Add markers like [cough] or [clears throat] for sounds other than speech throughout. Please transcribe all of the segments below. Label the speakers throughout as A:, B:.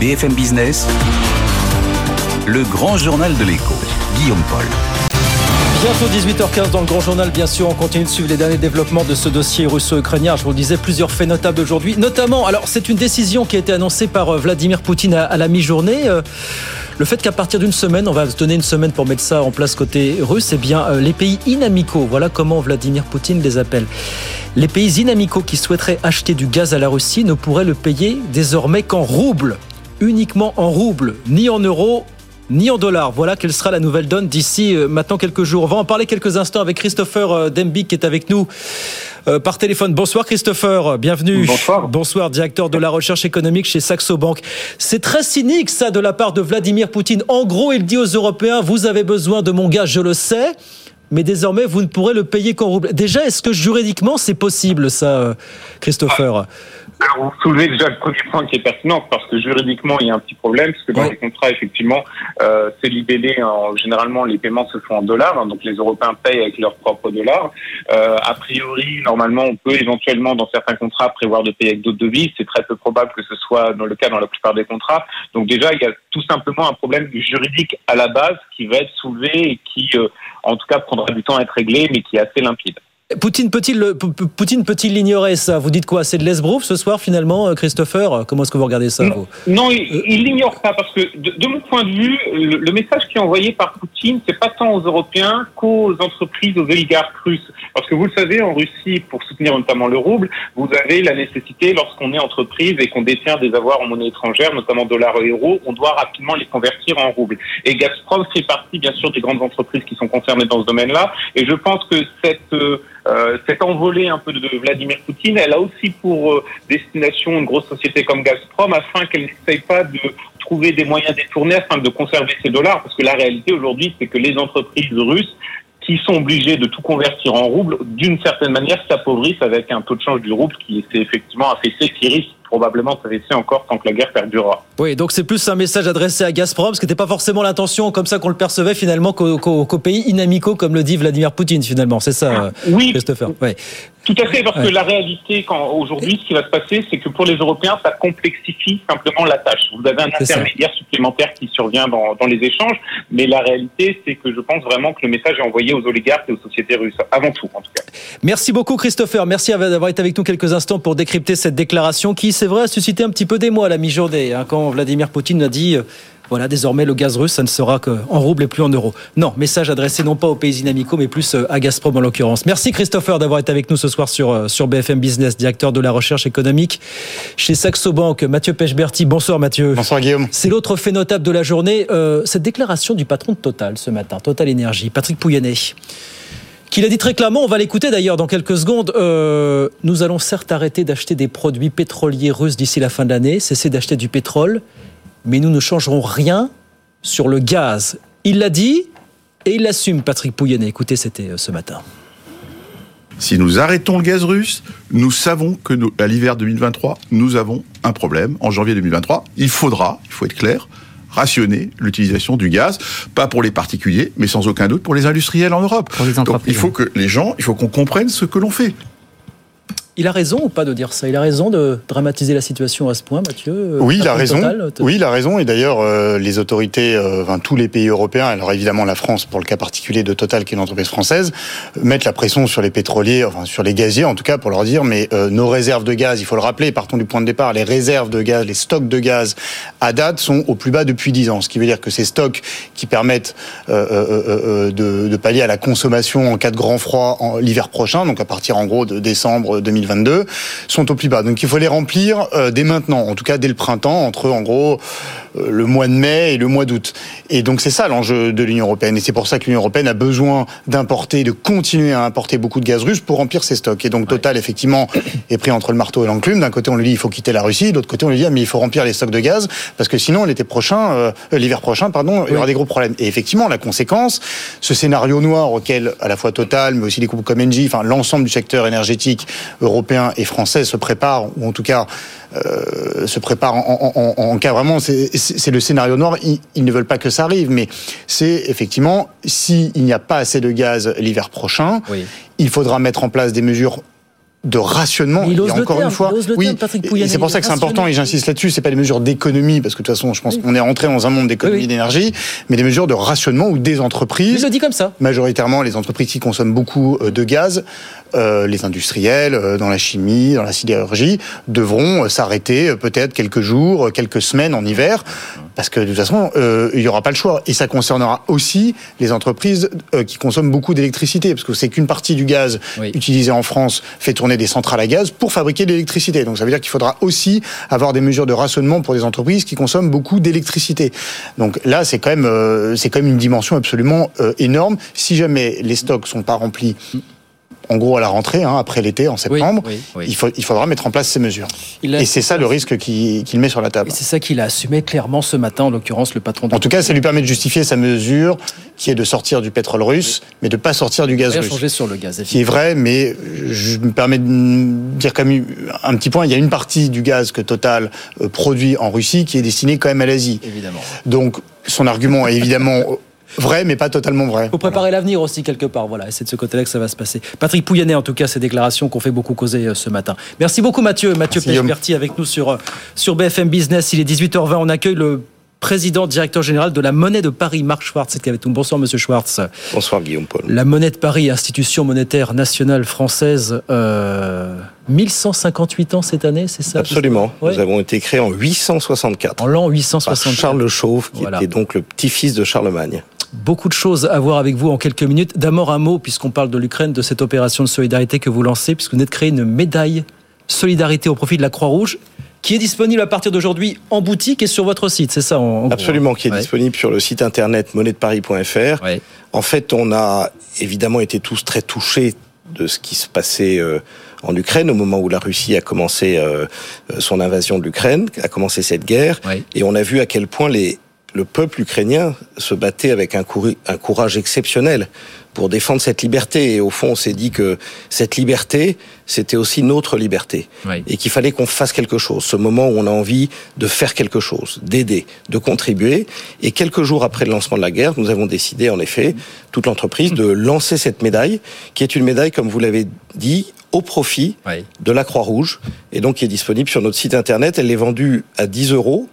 A: BFM Business, le grand journal de l'écho, Guillaume Paul.
B: Bientôt 18h15 dans le grand journal, bien sûr, on continue de suivre les derniers développements de ce dossier russo-ukrainien. Je vous le disais, plusieurs faits notables aujourd'hui. Notamment, alors c'est une décision qui a été annoncée par euh, Vladimir Poutine à, la mi-journée. Euh, le fait qu'à partir d'une semaine, on va se donner une semaine pour mettre ça en place côté russe, eh bien euh, les pays inamicaux, voilà comment Vladimir Poutine les appelle. Les pays inamicaux qui souhaiteraient acheter du gaz à la Russie ne pourraient le payer désormais qu'en roubles, uniquement en roubles, ni en euros, ni en dollars. Voilà quelle sera la nouvelle donne d'ici euh, maintenant quelques jours. On va en parler quelques instants avec Christopher euh, Demby qui est avec nous euh, par téléphone. Bonsoir Christopher, bienvenue.
C: Bonsoir.
B: Bonsoir, directeur de la recherche économique chez Saxo Bank. C'est très cynique ça de la part de Vladimir Poutine. En gros, il dit aux Européens, vous avez besoin de mon gaz, je le sais mais désormais vous ne pourrez le payer qu'en rouble. Déjà, est-ce que juridiquement c'est possible ça, Christopher?
C: Alors, vous soulevez déjà le premier point qui est pertinent, parce que juridiquement, il y a un petit problème, parce que dans les contrats, effectivement, euh, c'est libellé, en, généralement, les paiements se font en dollars, hein, donc les Européens payent avec leurs propres dollars. Euh, a priori, normalement, on peut éventuellement, dans certains contrats, prévoir de payer avec d'autres devises. C'est très peu probable que ce soit dans le cas dans la plupart des contrats. Donc déjà, il y a tout simplement un problème juridique à la base qui va être soulevé et qui, euh, en tout cas, prendra du temps à être réglé, mais qui est assez limpide.
B: Poutine peut-il Poutine peut-il l'ignorer ça? Vous dites quoi? C'est de l'esbrouf ce soir finalement, euh, Christopher? Comment est-ce que vous regardez ça
C: Non, il l'ignore pas parce que de, mon point de vue, le, message qui est envoyé par Poutine, c'est pas tant aux Européens qu'aux entreprises, aux oligarques russes. Parce que vous le savez, en Russie, pour soutenir notamment le rouble, vous avez la nécessité, lorsqu'on est entreprise et qu'on détient des avoirs en monnaie étrangère, notamment dollars et euros, on doit rapidement les convertir en roubles. Et Gazprom fait partie, bien sûr, des grandes entreprises qui sont concernées dans ce domaine-là. Et je pense que cette euh, euh, cette envolée un peu de Vladimir Poutine, elle a aussi pour euh, destination une grosse société comme Gazprom afin qu'elle n'essaye pas de trouver des moyens détournés afin de conserver ses dollars, parce que la réalité aujourd'hui, c'est que les entreprises russes qui sont obligées de tout convertir en roubles, d'une certaine manière, s'appauvrissent avec un taux de change du rouble qui s'est effectivement affaissé, qui risque probablement s'affaisser encore tant que la guerre perdurera.
B: Oui, donc c'est plus un message adressé à Gazprom, ce qui n'était pas forcément l'intention comme ça qu'on le percevait finalement qu'aux pays inamicaux, comme le dit Vladimir Poutine finalement. C'est ça,
C: oui, Christopher. Oui. Tout à fait, parce que la réalité, aujourd'hui, ce qui va se passer, c'est que pour les Européens, ça complexifie simplement la tâche. Vous avez un intermédiaire supplémentaire qui survient dans, dans, les échanges, mais la réalité, c'est que je pense vraiment que le message est envoyé aux oligarques et aux sociétés russes, avant tout, en tout cas.
B: Merci beaucoup, Christopher. Merci d'avoir été avec nous quelques instants pour décrypter cette déclaration qui, c'est vrai, a suscité un petit peu d'émoi à la mi-journée, hein, quand Vladimir Poutine a dit. Euh, voilà, désormais, le gaz russe, ça ne sera qu'en rouble et plus en euros. Non, message adressé non pas aux pays inamicaux, mais plus euh, à Gazprom en l'occurrence. Merci Christopher d'avoir été avec nous ce soir sur, euh, sur BFM Business, directeur de la recherche économique chez Saxo Bank. Mathieu Pechberti, bonsoir Mathieu.
D: Bonsoir Guillaume.
B: C'est l'autre fait notable de la journée, euh, cette déclaration du patron de Total ce matin, Total Énergie, Patrick Pouyanné qu'il a dit très clairement, on va l'écouter d'ailleurs dans quelques secondes, nous allons certes arrêter d'acheter des produits pétroliers russes d'ici la fin de l'année, cesser d'acheter du pétrole, mais nous ne changerons rien sur le gaz. Il l'a dit et il l'assume, Patrick Pouyanné. Écoutez, c'était euh, ce matin.
E: Si nous arrêtons le gaz russe, nous savons que à l'hiver 2023, nous avons un problème. En janvier 2023, il faudra, il faut être clair, rationner l'utilisation du gaz, pas pour les particuliers, mais sans aucun doute pour les industriels en Europe. Donc, il faut que les gens, il faut qu'on comprenne ce que l'on fait.
B: Il a raison ou pas de dire ça? Il a raison de dramatiser la situation à ce point, Mathieu? Euh,
D: Oui, il a raison. oui, il a raison. Et d'ailleurs, euh, les autorités, euh, enfin, tous les pays européens, alors évidemment la France pour le cas particulier de Total, qui est une entreprise française, mettent la pression sur les pétroliers, enfin sur les gaziers en tout cas, pour leur dire, mais nos réserves de gaz, il faut le rappeler, partons du point de départ, les réserves de gaz, les stocks de gaz à date sont au plus bas depuis 10 ans. Ce qui veut dire que ces stocks qui permettent de, de, pallier à la consommation en cas de grand froid l'hiver prochain, donc à partir en gros de décembre 2020, 2022 sont au plus bas. Donc il faut les remplir euh, dès maintenant, en tout cas dès le printemps, entre en gros euh, le mois de mai et le mois d'août. Et donc c'est ça l'enjeu de l'Union européenne. Et c'est pour ça que l'Union européenne a besoin d'importer, de continuer à importer beaucoup de gaz russe pour remplir ses stocks. Et donc Total, effectivement, est pris entre le marteau et l'enclume. D'un côté, on lui dit il faut quitter la Russie. D'autre côté, on lui dit ah, mais il faut remplir les stocks de gaz parce que sinon l'été prochain, euh, l'hiver prochain, pardon, il y aura des gros problèmes. Et effectivement, la conséquence, ce scénario noir auquel à la fois Total, mais aussi les groupes comme Engie, enfin l'ensemble du secteur énergétique européen et français se préparent, ou en tout cas euh, se préparent en, cas vraiment, c'est le scénario noir. Ils, ne veulent pas que ça arrive, mais c'est effectivement s'il n'y a pas assez de gaz l'hiver prochain, il faudra mettre en place des mesures de rationnement.
B: Il
D: Et
B: le
D: encore
B: terme,
D: une fois,
B: il ose le
D: oui, c'est pour ça que c'est important et j'insiste là-dessus. C'est pas des mesures d'économie parce que de toute façon, je pense
B: Oui.
D: qu'on est rentré dans un monde d'économie
B: Oui, oui.
D: d'énergie, mais des mesures de rationnement où des entreprises
B: le dit comme ça.
D: majoritairement les entreprises qui consomment beaucoup euh, de gaz, euh, les industriels euh, dans la chimie, dans la sidérurgie, devront euh, s'arrêter peut-être quelques jours, quelques semaines en hiver, parce que de toute façon, euh, il n'y aura pas le choix. Et ça concernera aussi les entreprises qui consomment beaucoup d'électricité, parce que c'est qu'une partie du gaz
B: Oui.
D: utilisé en France fait tourner des centrales à gaz pour fabriquer de l'électricité. Donc ça veut dire qu'il faudra aussi avoir des mesures de rationnement pour des entreprises qui consomment beaucoup d'électricité. Donc là, c'est quand même, c'est quand même une dimension absolument énorme. Si jamais les stocks sont pas remplis, en gros à la rentrée, hein, après l'été, en septembre,
B: oui, oui.
D: Il, faut, il faudra mettre en place ces mesures.
B: A-
D: Et c'est ça le risque qu'il met sur la table.
B: Et c'est ça qu'il a assumé clairement ce matin, en l'occurrence le patron de
D: En tout cas, ça lui permet de justifier sa mesure, qui est de sortir du pétrole russe, mais de pas sortir du gaz russe.
B: changé sur le gaz.
D: qui est vrai, mais je me permets de dire quand même un petit point. Il y a une partie du gaz que Total euh, produit en Russie qui est destinée quand même à l'Asie.
B: Évidemment.
D: Donc son argument est évidemment [laughs] vrai, mais pas totalement vrai.
B: faut préparer l'avenir aussi quelque part. Voilà, et c'est de ce côté-là que ça va se passer. Patrick Pouyanné, en tout cas, ces déclarations qu'on fait beaucoup causer euh, ce matin. Merci beaucoup Mathieu. Mathieu. Pechberti avec nous sur, euh, sur BFM Business. Il est 18h20. On accueille le président, directeur général de la Monnaie de Paris, Marc Schwartz, avec nous. Bonsoir Monsieur Schwartz.
F: Bonsoir Guillaume Paul.
B: La Monnaie de Paris, institution monétaire nationale française, euh, 1158 ans cette année, c'est ça
F: Absolument.
B: Ouais.
F: Nous avons été créés en 864
B: En l'an
F: par
B: 860.
F: Charles le Chauve, qui
B: Voilà.
F: était donc le petit-fils de Charlemagne.
B: Beaucoup de choses à voir avec vous en quelques minutes. D'abord un mot, puisqu'on parle de l'Ukraine, de cette opération de solidarité que vous lancez, puisque vous venez de créer une médaille solidarité au profit de la Croix-Rouge, qui est disponible à partir d'aujourd'hui en boutique et sur votre site, c'est ça en,
F: Absolument,
B: hein
F: qui est
B: Ouais.
F: disponible sur le site internet monnaiedeparis.fr.
B: Ouais.
F: En fait, on a évidemment été tous très touchés de ce qui se passait euh, en Ukraine au moment où la Russie a commencé euh, euh, son invasion de l'Ukraine, a commencé cette guerre,
B: Ouais.
F: et on a vu à quel point les, le peuple ukrainien se battait avec un, courage exceptionnel pour défendre cette liberté. Et au fond, on s'est dit que cette liberté, c'était aussi notre liberté. Et qu'il fallait qu'on fasse quelque chose. Ce moment où on a envie de faire quelque chose, d'aider, de contribuer. Et quelques jours après le lancement de la guerre, nous avons décidé, en effet, toute l'entreprise, de lancer cette médaille, qui est une médaille, comme vous l'avez dit, au profit de la Croix-Rouge, et donc qui est disponible sur notre site internet. Elle est vendue à 10 euros,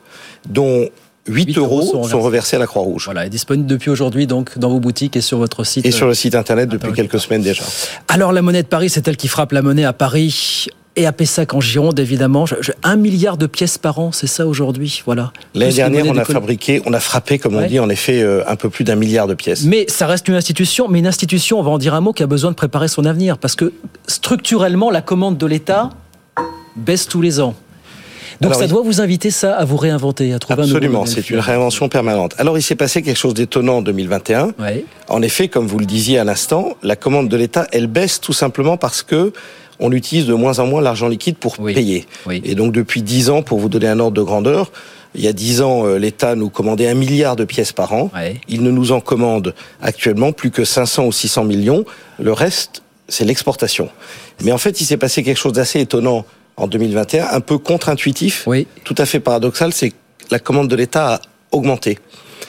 F: dont 8,
B: 8 euros
F: euros
B: sont
F: sont
B: reversés.
F: à la Croix-Rouge.
B: Voilà, est disponible depuis aujourd'hui donc dans vos boutiques et sur votre site.
F: Et sur le site internet depuis quelques semaines déjà.
B: Alors la monnaie de Paris, c'est elle qui frappe la monnaie à Paris et à Pessac en Gironde évidemment. Un milliard de pièces par an, c'est ça aujourd'hui, voilà.
F: L'année dernière, on a fabriqué, on a frappé, comme
B: Ouais.
F: on dit, en effet, euh, un peu plus d'un milliard de pièces.
B: Mais ça reste une institution, mais une institution, on va en dire un mot, qui a besoin de préparer son avenir. Parce que structurellement, la commande de l'État baisse tous les ans. Donc
F: Alors,
B: ça
F: il-
B: doit vous inviter ça à vous réinventer, à trouver un nouveau
F: Absolument, c'est une réinvention permanente. Alors, il s'est passé quelque chose d'étonnant en 2021.
B: Ouais.
F: En effet, comme vous le disiez à l'instant, la commande de l'État, elle baisse tout simplement parce que on utilise de moins en moins l'argent liquide pour
B: Oui.
F: payer.
B: Oui.
F: Et donc, depuis 10 ans, pour vous donner un ordre de grandeur, il y a 10 ans, euh, l'État nous commandait un milliard de pièces par an.
B: Ouais.
F: Il ne nous en commande actuellement plus que 500 ou 600 millions. Le reste, c'est l'exportation. Mais en fait, il s'est passé quelque chose d'assez étonnant en 2021, un peu contre-intuitif,
B: Oui.
F: tout à fait paradoxal, c'est que la commande de l'État a augmenté.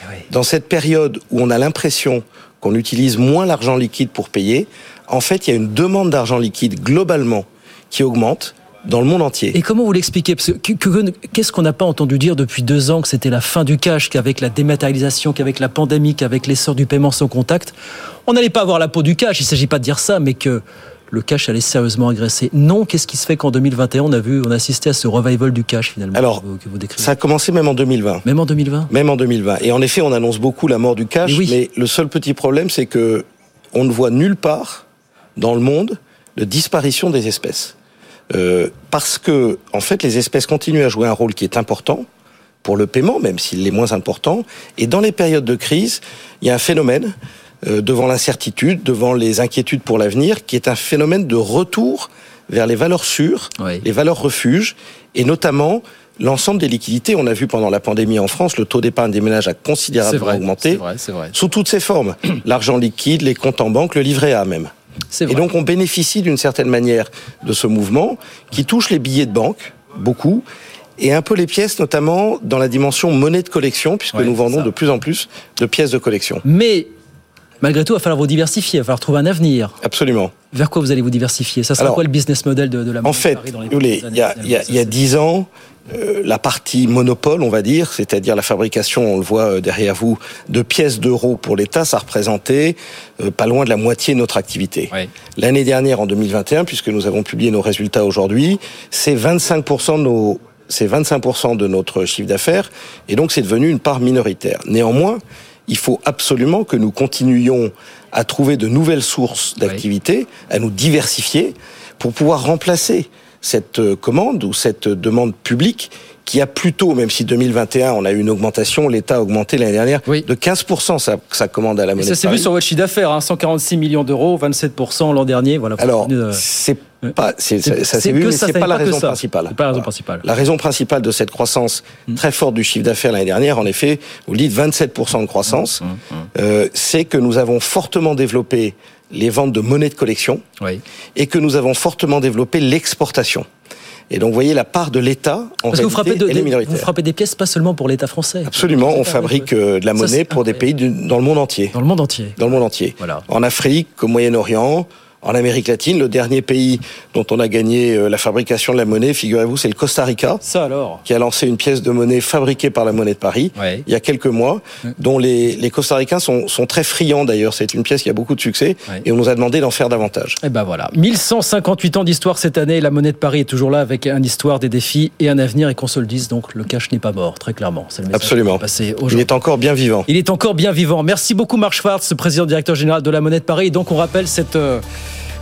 B: Oui.
F: Dans cette période où on a l'impression qu'on utilise moins l'argent liquide pour payer, en fait, il y a une demande d'argent liquide globalement qui augmente dans le monde entier.
B: Et comment vous l'expliquez? Parce que que- que- qu'est-ce qu'on n'a pas entendu dire depuis deux ans que c'était la fin du cash, qu'avec la dématérialisation, qu'avec la pandémie, qu'avec l'essor du paiement sans contact, on n'allait pas avoir la peau du cash. Il ne s'agit pas de dire ça, mais que le cash allait sérieusement agresser. Non, qu'est-ce qui se fait qu'en 2021 on a vu, on a assisté à ce revival du cash finalement
F: Alors,
B: que vous, que vous décrivez.
F: Ça a commencé même en 2020.
B: Même en 2020.
F: Même en 2020. Et en effet, on annonce beaucoup la mort du cash,
B: oui.
F: mais le seul petit problème, c'est que on ne voit nulle part dans le monde de disparition des espèces. Euh, parce que, en fait, les espèces continuent à jouer un rôle qui est important pour le paiement, même s'il est moins important. Et dans les périodes de crise, il y a un phénomène, devant l'incertitude, devant les inquiétudes pour l'avenir, qui est un phénomène de retour vers les valeurs sûres,
B: Oui.
F: les valeurs refuges, et notamment l'ensemble des liquidités. On a vu pendant la pandémie en France, le taux d'épargne des ménages a considérablement
B: vrai,
F: augmenté.
B: c'est vrai, c'est vrai.
F: Sous toutes ses formes. [clears throat] L'argent liquide, les comptes en banque, le livret A même.
B: C'est
F: Et
B: vrai.
F: donc on bénéficie d'une certaine manière de ce mouvement qui touche les billets de banque, beaucoup, et un peu les pièces, notamment dans la dimension monnaie de collection, puisque
B: Ouais,
F: nous vendons de plus en plus de pièces de collection.
B: Mais Malgré tout, il va falloir vous diversifier, il va falloir trouver un avenir.
F: Absolument.
B: Vers quoi vous allez vous diversifier? Ça sera
F: Alors,
B: quoi le business model de, de la
F: En fait, il y a, 10 ans, euh, la partie monopole, on va dire, c'est-à-dire la fabrication, on le voit euh, derrière vous, de pièces d'euros pour l'État, ça représentait euh, pas loin de la moitié de notre activité.
B: Ouais.
F: L'année dernière, en 2021, puisque nous avons publié nos résultats aujourd'hui, c'est 25% de nos c'est 25% de notre chiffre d'affaires, et donc c'est devenu une part minoritaire. Néanmoins, il faut absolument que nous continuions à trouver de nouvelles sources d'activité, à nous diversifier, pour pouvoir remplacer cette euh, commande ou cette demande publique qui a plutôt, même si 2021 on a eu une augmentation, l'État a augmenté l'année dernière
B: Oui.
F: de 15% sa, sa commande à la
B: Et
F: monnaie.
B: ça s'est vu sur votre chiffre d'affaires, hein, 146 millions d'euros, 27% l'an dernier. Voilà.
F: Alors,
B: Continue de-
F: c'est
B: Ouais.
F: Pas, c'est,
B: C'est-
F: ça, s'est vu, mais
B: ça,
F: c'est
B: ça
F: pas la
B: pas
F: raison
B: ça.
F: principale.
B: C'est pas la raison principale.
F: La raison principale de cette croissance
B: Mm.
F: très forte du chiffre d'affaires l'année dernière, en effet, vous le dites 27% de croissance,
B: Mm,
F: euh, c'est que nous avons fortement développé les ventes de monnaie de collection
B: Oui.
F: et que nous avons fortement développé l'exportation. Et donc, vous voyez, la part de l'État, en
B: Parce que vous frappez,
F: réalité,
B: de-
F: elle est minoritaire.
B: vous frappez des pièces pas seulement pour l'État français.
F: Absolument, on fabrique euh, de la monnaie pour des pays du- dans le monde entier.
B: Dans le monde entier.
F: Dans le monde entier.
B: Voilà.
F: En Afrique, au Moyen-Orient, en Amérique latine, le dernier pays dont on a gagné euh, la fabrication de la monnaie, figurez-vous, c'est le Costa Rica,
B: Ça alors?
F: Qui a lancé une pièce de monnaie fabriquée par la monnaie de Paris
B: Ouais.
F: il y a quelques mois, dont les, les Costaricains sont, sont très friands d'ailleurs. C'est une pièce qui a beaucoup de succès
B: Ouais.
F: et on nous a demandé d'en faire davantage.
B: Et ben voilà. 1158 ans d'histoire cette année. La monnaie de Paris est toujours là avec une histoire, des défis et un avenir. Et qu'on se le dise, donc le cash n'est pas mort, très clairement. Le
F: Absolument. Il est encore bien vivant.
B: Il est encore bien vivant. Merci beaucoup Marc Schwartz, président directeur général de la Monnaie de Paris. Et donc on rappelle cette euh,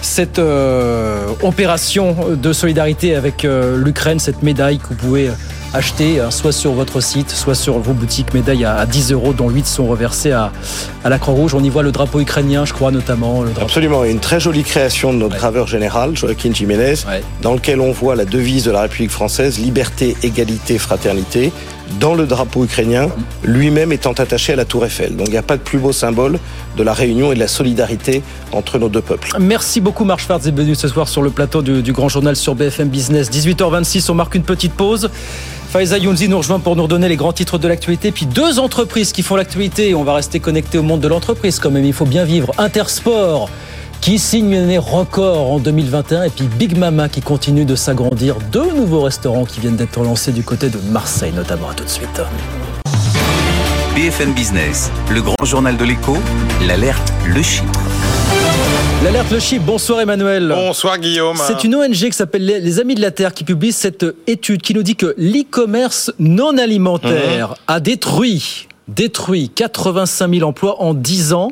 B: cette euh, opération de solidarité avec euh, l'Ukraine, cette médaille que vous pouvez acheter euh, soit sur votre site, soit sur vos boutiques, médaille à, à 10 euros, dont 8 sont reversés à, à la Croix-Rouge. On y voit le drapeau ukrainien, je crois notamment. Le drapeau.
F: Absolument, une très jolie création de notre
B: Ouais.
F: graveur général, Joaquin Jiménez,
B: Ouais.
F: dans lequel on voit la devise de la République française, liberté, égalité, fraternité, dans le drapeau ukrainien, lui-même étant attaché à la tour Eiffel. Donc il n'y a pas de plus beau symbole de la réunion et de la solidarité entre nos deux peuples.
B: Merci beaucoup Marc Schwartz d'être venu ce soir sur le plateau du, du Grand Journal sur BFM Business. 18h26, on marque une petite pause. Faiza Younzi nous rejoint pour nous redonner les grands titres de l'actualité. Puis deux entreprises qui font l'actualité. On va rester connecté au monde de l'entreprise quand même. Il faut bien vivre. Intersport qui signe une année record en 2021 et puis Big Mama qui continue de s'agrandir. Deux nouveaux restaurants qui viennent d'être lancés du côté de Marseille notamment. À tout de suite.
A: BFM Business, le grand journal de l'écho, l'alerte, le chiffre.
B: L'alerte le chip. Bonsoir Emmanuel.
G: Bonsoir Guillaume.
B: C'est une ONG qui s'appelle les Amis de la Terre qui publie cette étude qui nous dit que l'e-commerce non alimentaire
G: Mhm.
B: a détruit, détruit 85 000 emplois en 10 ans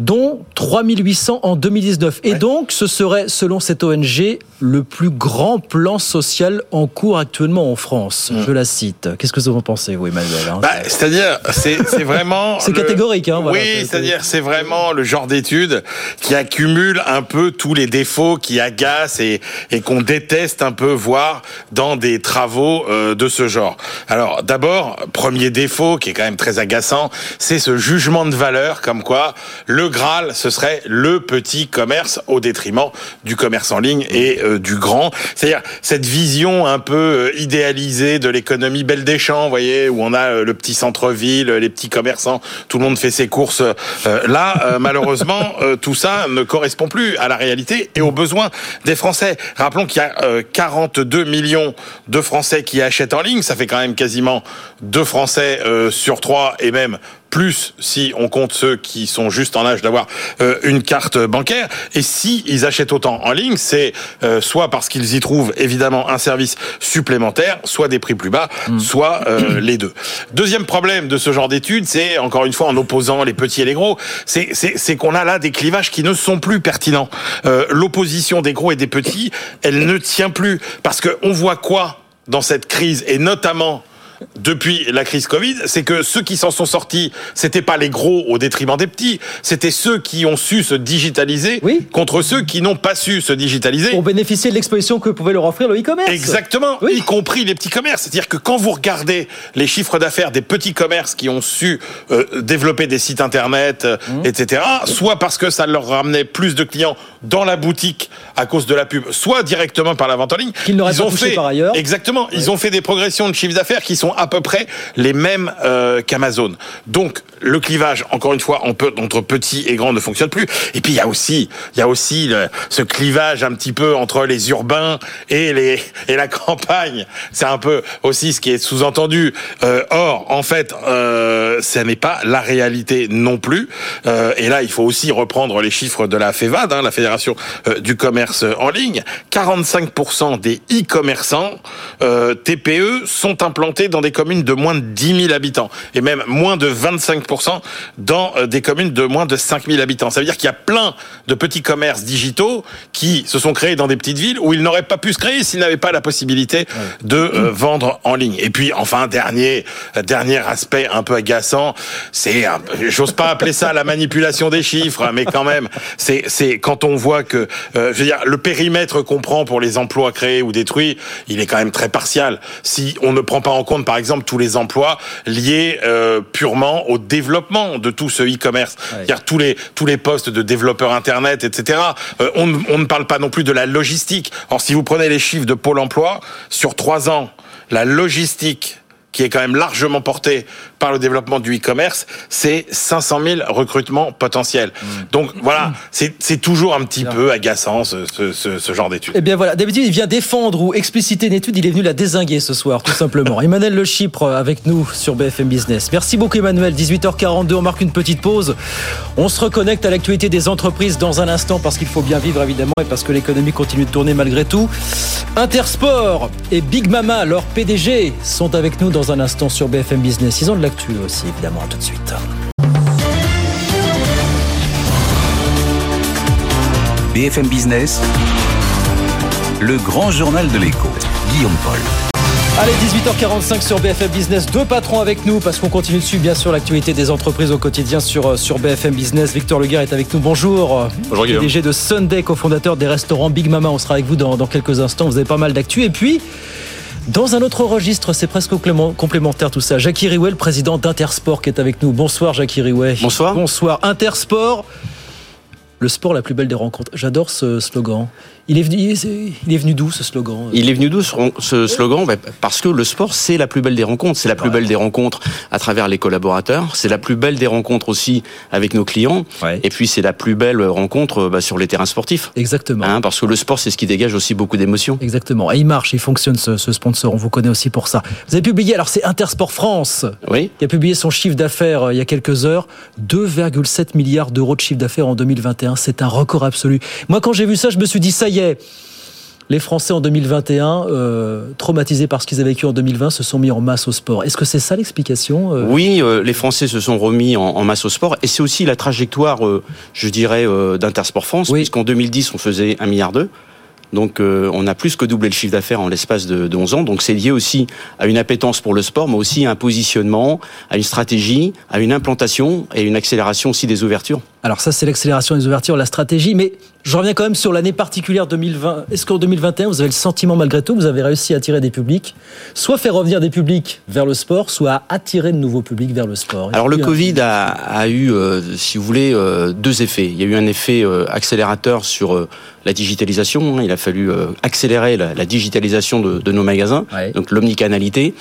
B: dont 3800 en 2019. Et donc, ce serait, selon cette ONG, le plus grand plan social en cours actuellement en France. Je la cite. Qu'est-ce que vous en pensez, vous, Emmanuel hein?
G: Bah, c'est-à-dire, c'est vraiment. [laughs]
B: C'est
G: le-
B: catégorique, hein, voilà.
G: Oui,
B: C'est-
G: c'est-à-dire, c'est vraiment le genre d'étude qui accumule un peu tous les défauts qui agacent et, et qu'on déteste un peu voir dans des travaux euh, de ce genre. Alors, d'abord, premier défaut qui est quand même très agaçant, c'est ce jugement de valeur comme quoi le Graal, ce serait le petit commerce au détriment du commerce en ligne et euh, du grand. C'est-à-dire cette vision un peu euh, idéalisée de l'économie belle des champs, vous voyez, où on a euh, le petit centre-ville, les petits commerçants, tout le monde fait ses courses. Euh, là, euh, malheureusement, [laughs] euh, tout ça ne correspond plus à la réalité et aux besoins des Français. Rappelons qu'il y a euh, 42 millions de Français qui achètent en ligne. Ça fait quand même quasiment deux Français euh, sur trois et même plus si on compte ceux qui sont juste en âge d'avoir euh, une carte bancaire. Et si ils achètent autant en ligne, c'est euh, soit parce qu'ils y trouvent évidemment un service supplémentaire, soit des prix plus bas, soit euh, [coughs] les deux. Deuxième problème de ce genre d'études, c'est encore une fois en opposant les petits et les gros, c'est qu'on a là des clivages qui ne sont plus pertinents. Euh, L'opposition des gros et des petits, elle ne tient plus parce que on voit quoi dans cette crise et notamment depuis la crise Covid, c'est que ceux qui s'en sont sortis, c'était pas les gros au détriment des petits, c'était ceux qui ont su se digitaliser
B: Oui.
G: contre ceux qui n'ont pas su se digitaliser.
B: Pour bénéficier de l'exposition que pouvait leur offrir le e-commerce.
G: Exactement,
B: Oui.
G: y compris les petits commerces. C'est-à-dire que quand vous regardez les chiffres d'affaires des petits commerces qui ont su euh, développer des sites internet, euh,
B: Mmh.
G: etc., soit parce que ça leur ramenait plus de clients dans la boutique à cause de la pub, soit directement par la vente en ligne,
B: Qu'ils n'auraient
G: ils
B: pas touché
G: fait
B: par ailleurs.
G: Exactement, ils ont fait des progressions de chiffre d'affaires qui sont à peu près les mêmes euh, qu'Amazon. Donc le clivage, encore une fois, entre petit et grand ne fonctionne plus. Et puis il y a aussi, il y a aussi ce clivage un petit peu entre les urbains et les et la campagne. C'est un peu aussi ce qui est sous-entendu. Euh, or, en fait, euh, ce n'est pas la réalité non plus. Euh, et là, il faut aussi reprendre les chiffres de la FEVAD, hein, la Fédération euh, du commerce en ligne. 45% des e-commerçants TPE sont implantés dans des communes de moins de 10 000 habitants et même moins de 25% dans euh, des communes de moins de 5 000 habitants. Ça veut dire qu'il y a plein de petits commerces digitaux qui se sont créés dans des petites villes où ils n'auraient pas pu se créer s'ils n'avaient pas la possibilité de euh, vendre en ligne. Et puis enfin dernier dernier aspect un peu agaçant, c'est j'ose pas appeler ça la manipulation des chiffres, mais quand même c'est c'est quand on voit que je veux dire le périmètre qu'on prend pour les emplois créés ou détruits, il est quand même très partial. Si on ne prend pas en compte, par exemple, tous les emplois liés euh, purement au développement de tout ce e-commerce, c'est-à-dire tous les tous les postes de développeurs internet, etc. Euh, on, on ne parle pas non plus de la logistique. Or, si vous prenez les chiffres de Pôle Emploi sur trois ans, la logistique qui est quand même largement porté par le développement du e-commerce, c'est 500 000 recrutements potentiels. Mmh. Donc voilà, c'est toujours un petit peu agaçant ce, ce, ce, ce genre d'études.
B: Eh bien voilà, d'habitude il vient défendre ou expliciter une étude, il est venu la désinguer ce soir, tout simplement. [laughs] Emmanuel Le Chypre avec nous sur BFM Business. Merci beaucoup Emmanuel, 18h42, on marque une petite pause. On se reconnecte à l'actualité des entreprises dans un instant parce qu'il faut bien vivre évidemment et parce que l'économie continue de tourner malgré tout. Intersport et Big Mama, leur PDG, sont avec nous dans un instant sur BFM Business. Ils ont de l'actu aussi, évidemment. À tout de suite.
A: BFM Business, le grand journal de l'écho. Guillaume Paul.
B: Allez, 18h45 sur BFM Business. Deux patrons avec nous parce qu'on continue dessus, bien sûr, l'actualité des entreprises au quotidien sur, euh, sur BFM Business. Victor Leguer est avec nous. Bonjour.
H: Bonjour, Guillaume.
B: PDG de Sunday, cofondateur des restaurants Big Mama. On sera avec vous dans, dans quelques instants. Vous avez pas mal d'actu. Et puis, dans un autre registre, c'est presque complémentaire tout ça. Jackie Riouet, le président d'Intersport, qui est avec nous. Bonsoir Jackie Riouet.
H: Bonsoir.
B: Bonsoir. Intersport, le sport la plus belle des rencontres. J'adore ce slogan. Il est venu, il est venu d'où ce slogan?
H: Il est venu d'où ce slogan? Bah, Parce que le sport, c'est la plus belle des rencontres. C'est la plus belle des rencontres à travers les collaborateurs. C'est la plus belle des rencontres aussi avec nos clients. Et puis c'est la plus belle rencontre bah, sur les terrains sportifs.
B: Exactement.
H: Hein, parce que le sport, c'est ce qui dégage aussi beaucoup d'émotions.
B: Exactement. Et il marche, il fonctionne ce, ce, sponsor. On vous connaît aussi pour ça. Vous avez publié, alors c'est Intersport France,
H: oui.
B: qui a publié son chiffre d'affaires euh, il y a quelques heures, 2,7 milliards d'euros de chiffre d'affaires en 2021. C'est un record absolu. Moi, quand j'ai vu ça, je me suis dit, ça y est les Français en 2021, euh, traumatisés par ce qu'ils avaient vécu en 2020, se sont mis en masse au sport. Est-ce que c'est ça l'explication
H: euh? Oui, euh, les Français se sont remis en, en, masse au sport, et c'est aussi la trajectoire, je dirais, d'Intersport France, oui. puisqu'en 2010 on faisait 1 milliard d'euros. Donc euh, on a plus que doublé le chiffre d'affaires en l'espace de, de 11 ans. Donc c'est lié aussi à une appétence pour le sport, mais aussi à un positionnement, à une stratégie, à une implantation et une accélération aussi des ouvertures.
B: Alors ça c'est l'accélération des ouvertures, la stratégie, mais je reviens quand même sur l'année particulière 2020. Est-ce qu'en 2021 vous avez le sentiment malgré tout, vous avez réussi à attirer des publics, soit faire revenir des publics vers le sport, soit attirer de nouveaux publics vers le sport?
H: Alors le Covid a, a, eu, euh, si vous voulez, euh, deux effets. Il y a eu un effet euh, accélérateur sur la digitalisation. Il a fallu accélérer la, la digitalisation de, de, nos magasins,
B: ouais.
H: donc l'omnicanalité.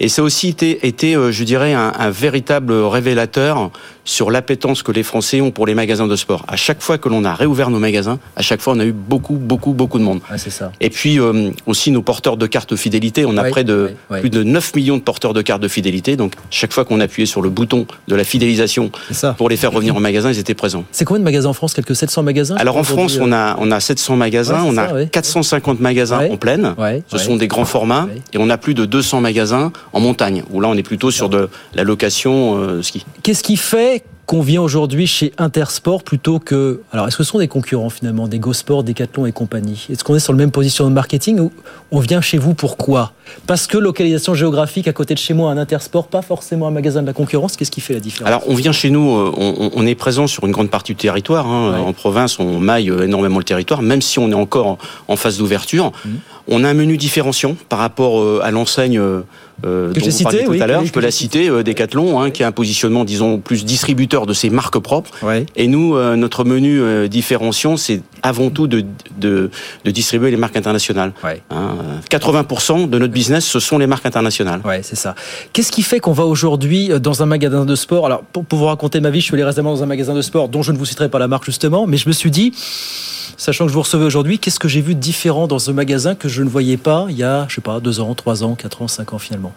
H: Et ça a aussi été, été je dirais, un, un, véritable révélateur sur l'appétence que les Français ont pour les magasins de sport. À chaque fois que l'on a réouvert nos magasins, à chaque fois on a eu beaucoup, beaucoup, beaucoup de monde.
B: Ouais, c'est ça.
H: Et puis euh, aussi nos porteurs de cartes fidélité, on a
B: ouais,
H: près de
B: ouais,
H: plus de 9 millions de porteurs de cartes de fidélité. Donc chaque fois qu'on appuyait sur le bouton de la fidélisation pour les faire revenir au magasin, ils étaient présents.
B: C'est combien de magasins en France? Quelques 700 magasins?
H: Alors en France, on a, on a 700 magasins, on a
B: ça,
H: 450 magasins en pleine. Ce sont des grands formats. Et on a plus de 200 magasins en montagne, où là on est plutôt sur de la location euh, ski.
B: Qu'est-ce qui fait qu'on vient aujourd'hui chez Intersport plutôt que. Alors, est-ce que ce sont des concurrents finalement, des GoSport, Decathlon et compagnie? Est-ce qu'on est sur le même position de marketing ou on vient chez vous pourquoi Parce que localisation géographique à côté de chez moi, un Intersport, pas forcément un magasin de la concurrence. Qu'est-ce qui fait la différence?
H: Alors, on vient chez nous, euh, on, on, est présent sur une grande partie du territoire. Hein. Ouais. En province, on maille énormément le territoire, même si on est encore en phase d'ouverture. Mmh. On a un menu différenciant par rapport euh, à l'enseigne euh, dont vous parliez tout à l'heure. Je peux la citer, euh, Decathlon, hein, qui a un positionnement, disons, plus distributeur de ses marques propres. Et nous, euh, notre menu différenciant, c'est avant tout de, de, de, distribuer les marques internationales. Hein, 80% de notre business, ce sont les marques internationales.
B: Ouais, c'est ça. Qu'est-ce qui fait qu'on va aujourd'hui dans un magasin de sport? Alors, pour, pour vous raconter ma vie, je suis allé récemment dans un magasin de sport dont je ne vous citerai pas la marque justement, mais je me suis dit sachant que je vous recevais aujourd'hui, qu'est-ce que j'ai vu de différent dans ce magasin que je ne voyais pas il y a, je sais pas, deux ans, trois ans, quatre ans, cinq ans finalement?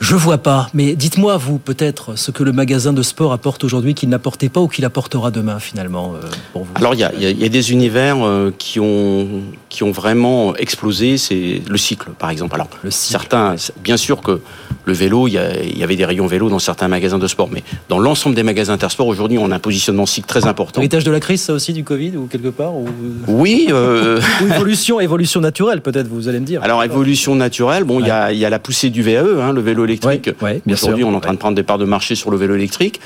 B: Je vois pas, mais dites-moi vous peut-être ce que le magasin de sport apporte aujourd'hui qu'il n'apportait pas ou qu'il apportera demain finalement euh, pour vous?
H: Alors il y a, y a, des univers euh, qui ont qui ont vraiment explosé, c'est le cycle par exemple. Alors le certains, bien sûr que le vélo, il y, avait des rayons vélo dans certains magasins de sport, mais dans l'ensemble des magasins intersport aujourd'hui, on a un positionnement cycle très important.
B: L'héritage de la crise, ça aussi du Covid ou quelque part ou...
H: Oui. Euh... [laughs]
B: Ou évolution, évolution naturelle, peut-être, vous allez me dire.
H: Alors, évolution naturelle, bon, il ouais. y, a, y, a, la poussée du VAE, hein, le vélo électrique.
B: Ouais,
H: ouais, Aujourd'hui, on est en train de prendre des parts de marché sur le vélo électrique.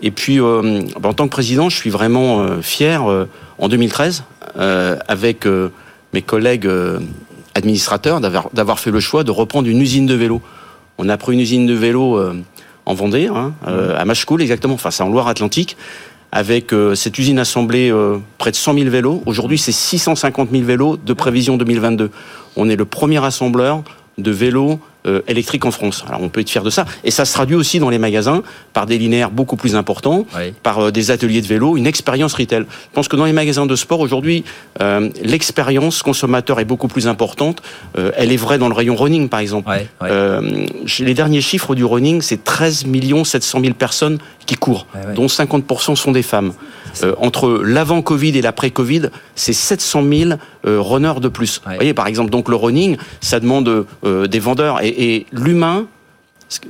H: Et puis, euh, en tant que président, je suis vraiment euh, fier, euh, en 2013, euh, avec euh, mes collègues administrateurs, d'avoir fait le choix de reprendre une usine de vélo. On a pris une usine de vélo en Vendée, hein, à Machecoul, exactement, enfin, c'est en Loire-Atlantique avec euh, cette usine assemblée euh, près de 100 000 vélos. Aujourd'hui, c'est 650 000 vélos de prévision 2022. On est le premier assembleur de vélos euh, électriques en France. Alors on peut être fier de ça. Et ça se traduit aussi dans les magasins par des linéaires beaucoup plus importants, oui. par euh, des ateliers de vélo, une expérience retail. Je pense que dans les magasins de sport aujourd'hui, euh, l'expérience consommateur est beaucoup plus importante. Euh, elle est vraie dans le rayon running par exemple.
B: Ouais, ouais.
H: Euh, les derniers chiffres du running, c'est 13 700 000 personnes qui courent,
B: ouais,
H: dont 50% sont des femmes. Entre l'avant Covid et l'après Covid, c'est 700 000 runners de plus. Vous voyez par exemple donc le running, ça demande des vendeurs et, et l'humain,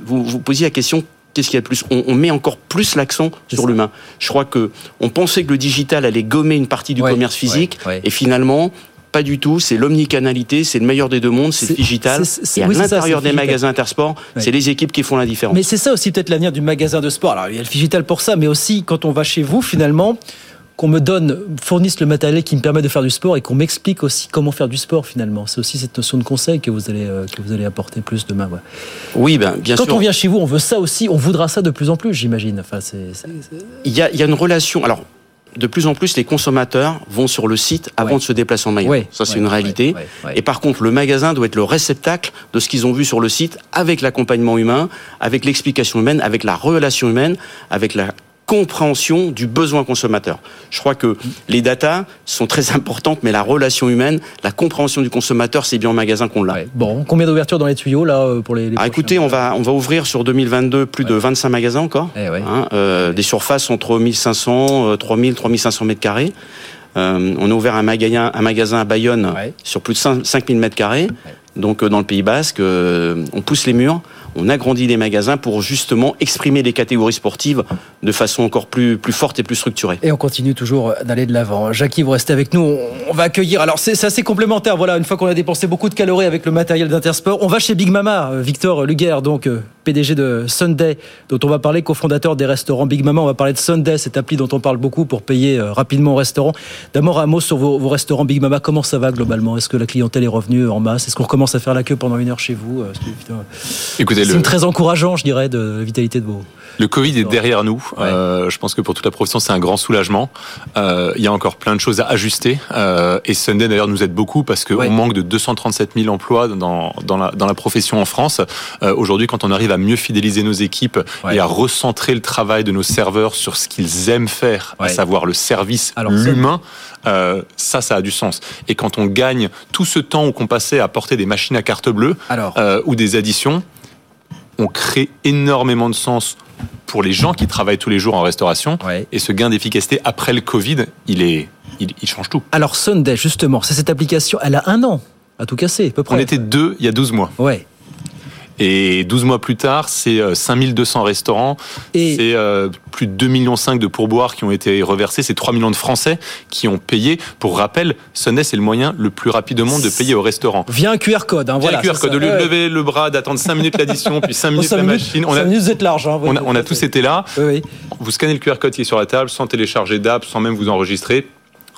H: vous, vous posiez la question qu'est-ce qu'il y a de plus on, on, met encore plus l'accent sur l'humain. Je crois que on pensait que le digital allait gommer une partie du
B: ouais,
H: commerce physique,
B: ouais, ouais.
H: et finalement. Pas du tout, c'est l'omnicanalité, c'est le meilleur des deux mondes, c'est digital. et à oui, l'intérieur des magasins intersport, c'est les équipes qui font la différence.
B: Mais c'est ça aussi peut-être l'avenir du magasin de sport. Alors il y a le digital pour ça, mais aussi quand on va chez vous finalement, qu'on me donne, fournisse le matériel qui me permet de faire du sport et qu'on m'explique aussi comment faire du sport finalement. C'est aussi cette notion de conseil que vous allez, euh, que vous allez apporter plus demain. Ouais.
H: Oui, ben, bien
B: Quand
H: sûr.
B: Quand on vient chez vous, on veut ça aussi, on voudra ça de plus en plus, j'imagine. Enfin, c'est, c'est,
H: c'est... Il, y a, il y a une relation. Alors, de plus en plus, les consommateurs vont sur le site avant ouais. de se déplacer en magasin.
B: Ouais,
H: ça, c'est
B: ouais,
H: une réalité. Et par contre, le magasin doit être le réceptacle de ce qu'ils ont vu sur le site, avec l'accompagnement humain, avec l'explication humaine, avec la relation humaine, avec la compréhension du besoin consommateur. Je crois que les datas sont très importantes, mais la relation humaine, la compréhension du consommateur, c'est bien en magasin qu'on l'a.
B: Ouais. Bon, combien d'ouvertures dans les tuyaux là euh, pour les, les
H: ah, Écoutez, on va on va ouvrir sur 2022 plus ouais. de 25 magasins encore,
B: eh ouais.
H: hein, euh, des surfaces entre 1500, 3000, 3500 mètres carrés. Euh, on a ouvert un magasin, un magasin à Bayonne sur plus de 5000 mètres carrés. Donc dans le Pays Basque, euh, on pousse les murs on agrandit les magasins pour justement exprimer les catégories sportives de façon encore plus, plus forte et plus structurée.
B: Et on continue toujours d'aller de l'avant. Jackie, vous restez avec nous. On va accueillir. Alors, c'est assez complémentaire. Voilà, une fois qu'on a dépensé beaucoup de calories avec le matériel d'Intersport, on va chez Big Mama, Victor Luguer, donc PDG de Sunday, dont on va parler, cofondateur des restaurants Big Mama. On va parler de Sunday, cette appli dont on parle beaucoup pour payer rapidement au restaurant. D'abord, un mot sur vos, vos, restaurants Big Mama. Comment ça va globalement? Est-ce que la clientèle est revenue en masse? Est-ce qu'on recommence à faire la queue pendant une heure chez vous?
I: Écoutez,
B: c'est le... très encourageant, je dirais, de la vitalité de vos.
I: Le Covid est derrière nous. Ouais. Euh, je pense que pour toute la profession, c'est un grand soulagement. Euh, il y a encore plein de choses à ajuster. Euh, et Sunday, d'ailleurs, nous aide beaucoup parce qu'on ouais. manque de 237 000 emplois dans, dans, la, dans la profession en France. Aujourd'hui, quand on arrive à mieux fidéliser nos équipes ouais. et à recentrer le travail de nos serveurs sur ce qu'ils aiment faire, à savoir le service, l'humain, ça, ça a du sens. Et quand on gagne tout ce temps qu'on passait à porter des machines à carte bleue ou des additions, on crée énormément de sens pour les gens qui travaillent tous les jours en restauration.
B: Ouais.
I: Et ce gain d'efficacité après le Covid, il, est, il, il, change tout.
B: Alors Sunday, justement, c'est cette application, elle a un an à tout casser, à peu près.
I: On était deux il y a 12 mois.
B: Ouais.
I: Et 12 mois plus tard, c'est 5200 restaurants, et c'est euh, plus de 2,5 millions de pourboires qui ont été reversés, c'est 3 millions de Français qui ont payé. Pour rappel, Sunday, c'est le moyen le plus rapide au monde de payer au restaurant.
B: Via un QR code, hein,
I: Via
B: voilà.
I: un QR code, au lieu de lever le bras, d'attendre 5 minutes l'addition, puis 5 [laughs] minutes 5 la
B: minutes,
I: machine.
B: On 5 a, minutes, vous êtes large. Hein,
I: on a, on a tous été là.
B: Oui, oui.
I: Vous scannez le QR code qui est sur la table, sans télécharger d'app, sans même vous enregistrer.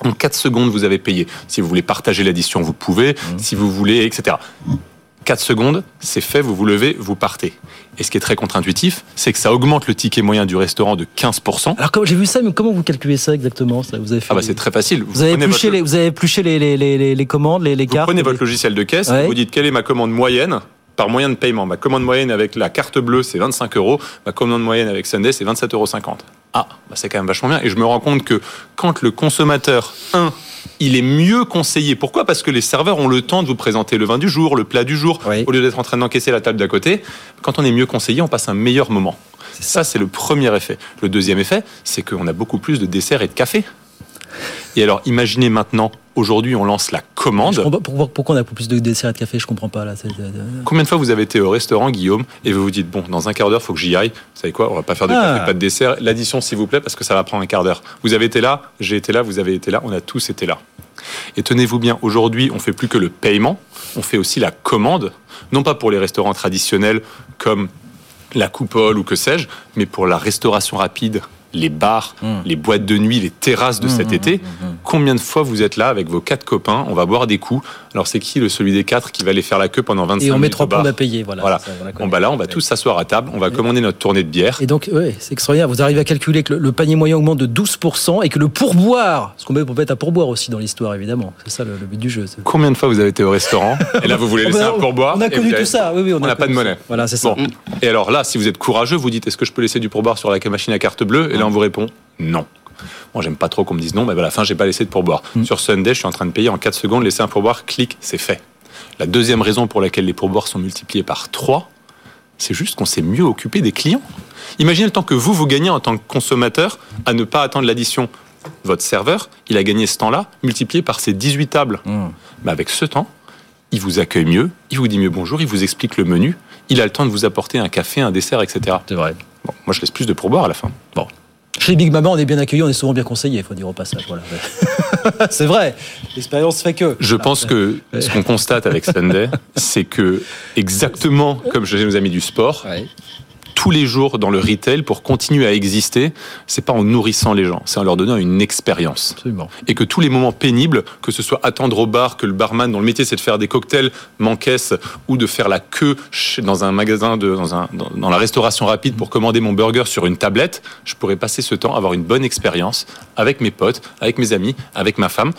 I: En 4 secondes, vous avez payé. Si vous voulez partager l'addition, vous pouvez. Mmh. Si vous voulez, etc. 4 secondes, c'est fait, vous vous levez, vous partez. Et ce qui est très contre-intuitif, c'est que ça augmente le ticket moyen du restaurant de 15%.
B: Alors j'ai vu ça, mais comment vous calculez ça exactement ça
I: vous avez Ah bah c'est très facile.
B: Vous, avez épluché, les, vous avez épluché les, les, les, les commandes, les, cartes
I: Vous prenez votre logiciel de caisse, vous dites quelle est ma commande moyenne par moyen de paiement? Ma commande moyenne avec la carte bleue, c'est 25 euros. Ma commande moyenne avec Sunday, c'est 27,50 euros. Ah, bah c'est quand même vachement bien. Et je me rends compte que quand le consommateur, 1, il est mieux conseillé. Pourquoi? Parce que les serveurs ont le temps de vous présenter le vin du jour, le plat du jour, au lieu d'être en train d'encaisser la table d'à côté. Quand on est mieux conseillé, on passe un meilleur moment. Ça, c'est le premier effet. Le deuxième effet, c'est qu'on a beaucoup plus de desserts et de café. Et alors, imaginez maintenant, aujourd'hui, on lance la commande.
B: Pourquoi, on a plus de desserts et de café Je comprends pas là.
I: Combien de fois vous avez été au restaurant, Guillaume, et vous vous dites bon, dans un quart d'heure, faut que j'y aille. Vous savez quoi On va pas faire de ah. café, pas de dessert. L'addition, s'il vous plaît, parce que ça va prendre un quart d'heure. Vous avez été là, j'ai été là, vous avez été là, on a tous été là. Et tenez-vous bien, aujourd'hui, on fait plus que le paiement, on fait aussi la commande, non pas pour les restaurants traditionnels comme la coupole ou que sais-je, mais pour la restauration rapide les bars, mmh. les boîtes de nuit, les terrasses de mmh, cet mmh, été. Combien de fois vous êtes là avec vos quatre copains? On va boire des coups. Alors c'est qui le celui des quatre qui va aller faire la queue pendant 25 minutes
B: Et on
I: met
B: trois points à payer. Voilà.
I: voilà. bon bah là, on va tous s'asseoir à table. On va commander notre tournée de bière.
B: Et donc, ouais, c'est extraordinaire. Vous arrivez à calculer que le, panier moyen augmente de 12% et que le pourboire, ce qu'on peut mettre à pourboire aussi dans l'histoire, évidemment. C'est ça le, but du jeu.
I: Combien de fois vous avez été au restaurant [laughs] Et là, vous voulez laisser un pourboire
B: On a connu tout ça. Oui, oui,
I: on n'a pas de monnaie.
B: Voilà, c'est ça.
I: Et alors là, si vous êtes courageux, vous dites est-ce que je peux laisser du pourboire sur la machine à carte bleue Et là, on vous répond non. Moi, j'aime pas trop qu'on me dise non, mais à la fin, j'ai pas laissé de pourboire. Mm. Sur Sunday, je suis en train de payer en 4 secondes, laisser un pourboire, clic, c'est fait. La deuxième raison pour laquelle les pourboires sont multipliés par 3, c'est juste qu'on s'est mieux occupé des clients. Imaginez le temps que vous, vous gagnez en tant que consommateur à ne pas attendre l'addition. Votre serveur, il a gagné ce temps-là multiplié par ses 18 tables. Mm. Mais avec ce temps, il vous accueille mieux, il vous dit mieux bonjour, il vous explique le menu, il a le temps de vous apporter un café, un dessert, etc.
B: C'est vrai.
I: Bon, moi, je laisse plus de pourboire à la fin.
B: Bon. Chez Big Mama, on est bien accueilli, on est souvent bien conseillé, il faut dire au passage. Voilà. [laughs] c'est vrai, l'expérience fait que.
I: Je pense que ce qu'on constate avec Sunday, c'est que exactement comme chez nos amis du sport, tous les jours dans le retail pour continuer à exister, c'est pas en nourrissant les gens, c'est en leur donnant une expérience. Et que tous les moments pénibles, que ce soit attendre au bar, que le barman dont le métier c'est de faire des cocktails m'encaisse ou de faire la queue dans un magasin de, dans, un, dans la restauration rapide pour commander mon burger sur une tablette, je pourrais passer ce temps, avoir une bonne expérience avec mes potes, avec mes amis, avec ma femme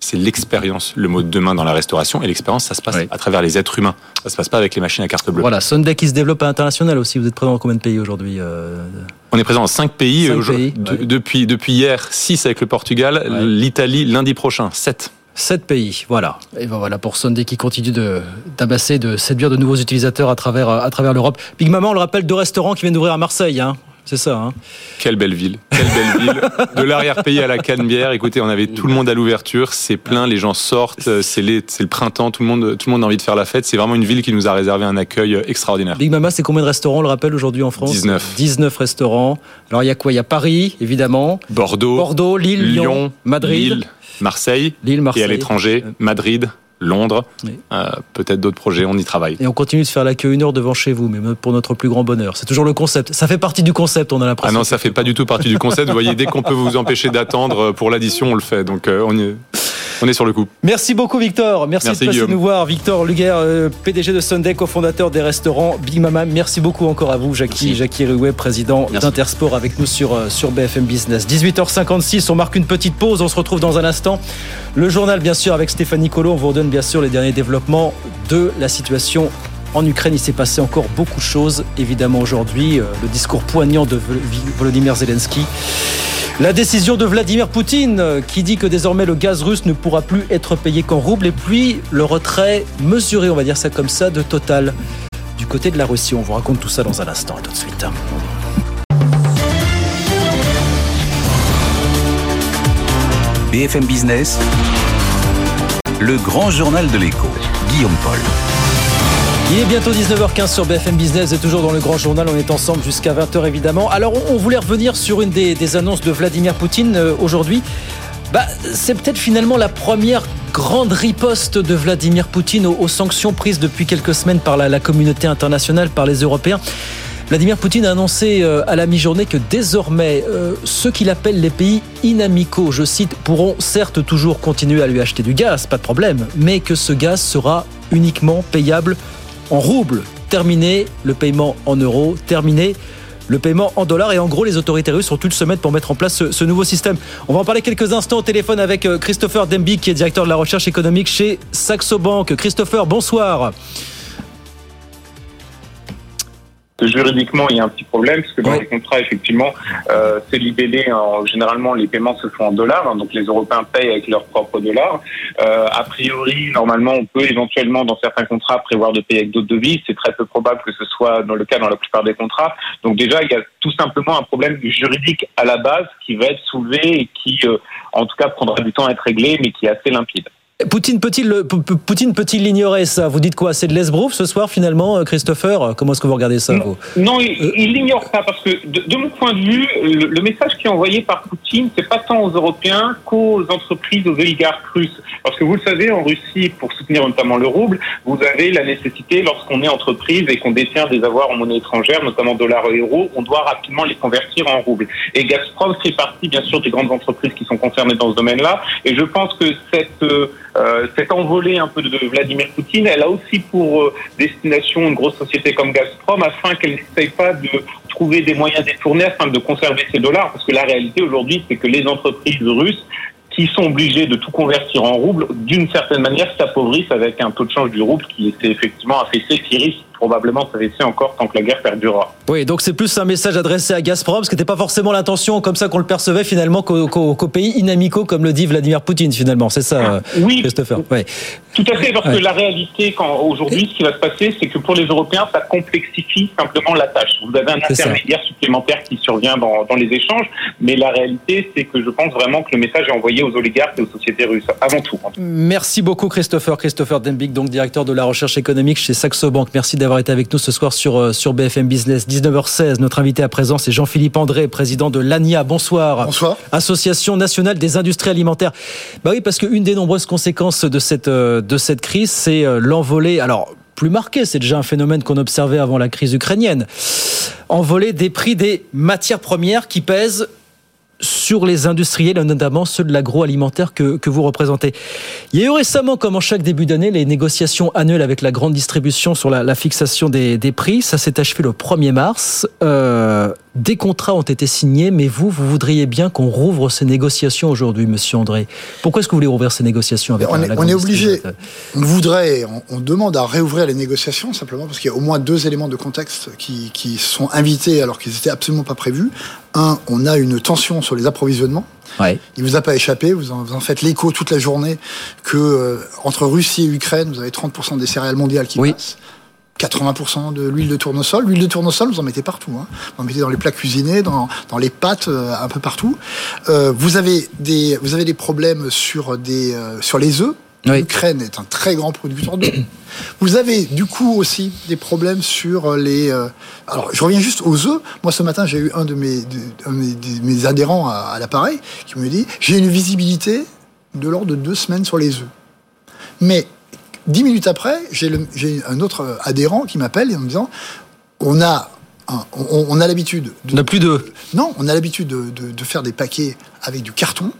I: c'est l'expérience, le mot de demain dans la restauration. Et l'expérience, ça se passe à travers les êtres humains. Ça se passe pas avec les machines à carte bleue.
B: Voilà, Sunday qui se développe à l'international aussi. Vous êtes présent dans combien de pays aujourd'hui euh,
I: On est présent dans 5 pays. depuis, depuis hier, 6 avec le Portugal, l'Italie lundi prochain, 7.
B: 7 pays, voilà. Et ben voilà pour Sunday qui continue de d'abasser, de séduire de nouveaux utilisateurs à travers, à travers l'Europe. Big Maman, on le rappelle, deux restaurants qui viennent d'ouvrir à Marseille. Hein. C'est ça. Hein.
I: Quelle belle ville. Quelle belle ville. De l'arrière-pays à la Canebière. Écoutez, on avait tout le monde à l'ouverture. C'est plein, les gens sortent. C'est le printemps. Tout le, monde, tout le monde a envie de faire la fête. C'est vraiment une ville qui nous a réservé un accueil extraordinaire.
B: Big Mama, c'est combien de restaurants, on le rappelle, aujourd'hui en France?
I: 19.
B: 19 restaurants. Alors, il y a quoi? Il y a Paris, évidemment.
I: Bordeaux.
B: Bordeaux, Lille, Lyon, Madrid.
I: Lille, Marseille.
B: Lille, Marseille.
I: Et à l'étranger, Madrid, Londres, euh, peut-être d'autres projets, on y travaille.
B: Et on continue de faire la queue une heure devant chez vous, mais pour notre plus grand bonheur. C'est toujours le concept. Ça fait partie du concept, on a l'impression.
I: Ah non, ça fait pas du tout partie du concept. Vous voyez, dès qu'on peut vous empêcher d'attendre pour l'addition, on le fait. Donc euh, on y est. On est sur le coup.
B: Merci beaucoup Victor. Merci, de passer nous voir. Victor Luguer, euh, PDG de Sunday, cofondateur des restaurants Big Mama. Merci beaucoup encore à vous, Jackie, Jackie Rouet, président d'Intersport avec nous sur, euh, sur BFM Business. 18h56, on marque une petite pause. On se retrouve dans un instant. Le journal, bien sûr, avec Stéphanie Colo. On vous redonne bien sûr les derniers développements de la situation en Ukraine, il s'est passé encore beaucoup de choses, évidemment, aujourd'hui. Euh, le discours poignant de Volodymyr Zelensky. La décision de Vladimir Poutine euh, qui dit que désormais le gaz russe ne pourra plus être payé qu'en rouble. Et puis le retrait mesuré, on va dire ça comme ça, de Total du côté de la Russie. On vous raconte tout ça dans un instant. À tout de suite.
A: BFM Business, le grand journal de l'écho. Guillaume Paul.
B: Il est bientôt 19h15 sur BFM Business et toujours dans le grand journal. On est ensemble jusqu'à 20h évidemment. Alors on voulait revenir sur une des, annonces de Vladimir Poutine euh, aujourd'hui. Bah, c'est peut-être finalement la première grande riposte de Vladimir Poutine aux, sanctions prises depuis quelques semaines par la, communauté internationale, par les Européens. Vladimir Poutine a annoncé euh, à la mi-journée que désormais, euh, ceux qu'il appelle les pays inamicaux, je cite, pourront certes toujours continuer à lui acheter du gaz, pas de problème, mais que ce gaz sera uniquement payable en roubles. Terminé le paiement en euros, terminé le paiement en dollars. Et en gros, les autorités russes ont une semaine pour mettre en place ce, ce, nouveau système. On va en parler quelques instants au téléphone avec euh, Christopher Demby, qui est directeur de la recherche économique chez Saxo Bank. Christopher, bonsoir.
C: Juridiquement, il y a un petit problème parce que dans les contrats, effectivement, euh, c'est libellé. En, généralement, les paiements se font en dollars, hein, donc les Européens payent avec leurs propres dollars. Euh, a priori, normalement, on peut éventuellement, dans certains contrats, prévoir de payer avec d'autres devises. C'est très peu probable que ce soit dans le cas dans la plupart des contrats. Donc déjà, il y a tout simplement un problème juridique à la base qui va être soulevé et qui, euh, en tout cas, prendra du temps à être réglé, mais qui est assez limpide.
B: Poutine peut-il Poutine peut-il l'ignorer ça? Vous dites quoi? C'est de l'esbrouf ce soir finalement, Christopher? Comment est-ce que vous regardez ça
C: Non, non il l'ignore pas parce que de, de, mon point de vue, le, le, message qui est envoyé par Poutine, c'est pas tant aux Européens qu'aux entreprises, aux oligarques russes. Parce que vous le savez, en Russie, pour soutenir notamment le rouble, vous avez la nécessité, lorsqu'on est entreprise et qu'on détient des avoirs en monnaie étrangère, notamment dollars et euros, on doit rapidement les convertir en roubles. Et Gazprom fait partie, bien sûr, des grandes entreprises qui sont concernées dans ce domaine-là. Et je pense que cette euh, cette envolée un peu de Vladimir Poutine, elle a aussi pour euh, destination une grosse société comme Gazprom afin qu'elle n'essaye pas de trouver des moyens détournés afin de conserver ses dollars. Parce que la réalité aujourd'hui, c'est que les entreprises russes qui sont obligées de tout convertir en roubles, d'une certaine manière, s'appauvrissent avec un taux de change du rouble qui était effectivement affaissé, qui risque probablement s'affaisser encore tant que la guerre perdurera.
B: Oui, donc c'est plus un message adressé à Gazprom, ce qui n'était pas forcément l'intention comme ça qu'on le percevait finalement qu'aux qu qu pays inamicaux, comme le dit Vladimir Poutine finalement. C'est ça,
C: oui,
B: Christopher
C: Oui. Tout à fait, parce ouais. que la réalité, aujourd'hui, ce qui va se passer, c'est que pour les Européens, ça complexifie simplement la tâche. Vous avez un intermédiaire supplémentaire qui survient dans, dans, les échanges, mais la réalité, c'est que je pense vraiment que le message est envoyé aux oligarques et aux sociétés russes, avant tout.
B: Merci beaucoup, Christopher. Christopher Dembik, donc directeur de la recherche économique chez Saxo Bank. Merci d'avoir été avec nous ce soir sur, sur BFM Business. 19h16, notre invité à présent, c'est Jean-Philippe André, président de l'ANIA. Bonsoir.
J: Bonsoir.
B: Association nationale des industries alimentaires. Bah oui, parce qu'une des nombreuses conséquences de cette, de cette crise, c'est l'envolée. Alors, plus marqué, c'est déjà un phénomène qu'on observait avant la crise ukrainienne. Envolée des prix des matières premières qui pèsent sur les industriels, notamment ceux de l'agroalimentaire que, que, vous représentez. Il y a eu récemment, comme en chaque début d'année, les négociations annuelles avec la grande distribution sur la, la fixation des, des, prix. Ça s'est achevé le 1er mars. Euh, des contrats ont été signés, mais vous, vous voudriez bien qu'on rouvre ces négociations aujourd'hui, Monsieur André. Pourquoi est-ce que vous voulez rouvrir ces négociations avec
J: on
B: la,
J: est,
B: la
J: on est obligé, on voudrait, on, on, demande à réouvrir les négociations simplement parce qu'il y a au moins deux éléments de contexte qui, qui sont invités alors qu'ils n'étaient absolument pas prévus. Un, on a une tension sur les approvisionnements.
B: Ouais.
J: Il vous a pas échappé, vous en, vous en faites l'écho toute la journée que euh, entre Russie et Ukraine, vous avez 30% des céréales mondiales qui
B: oui.
J: passent. 80% de l'huile de tournesol. L'huile de tournesol, vous en mettez partout. Hein. Vous en mettez dans les plats cuisinés, dans, dans les pâtes, euh, un peu partout. Euh, vous avez des vous avez des problèmes sur des euh, sur les œufs.
B: Oui.
J: L'Ukraine est un très grand producteur d'œufs. [coughs] Vous avez du coup aussi des problèmes sur les. Euh... Alors, je reviens juste aux œufs. Moi, ce matin, j'ai eu un de mes, de, un de mes, de mes adhérents à, à l'appareil qui me dit j'ai une visibilité de l'ordre de deux semaines sur les œufs. Mais dix minutes après, j'ai un autre adhérent qui m'appelle en me disant on a un, on, on, a l'habitude.
B: On n'a plus de.
J: Non, on a l'habitude de, de, de faire des paquets avec du carton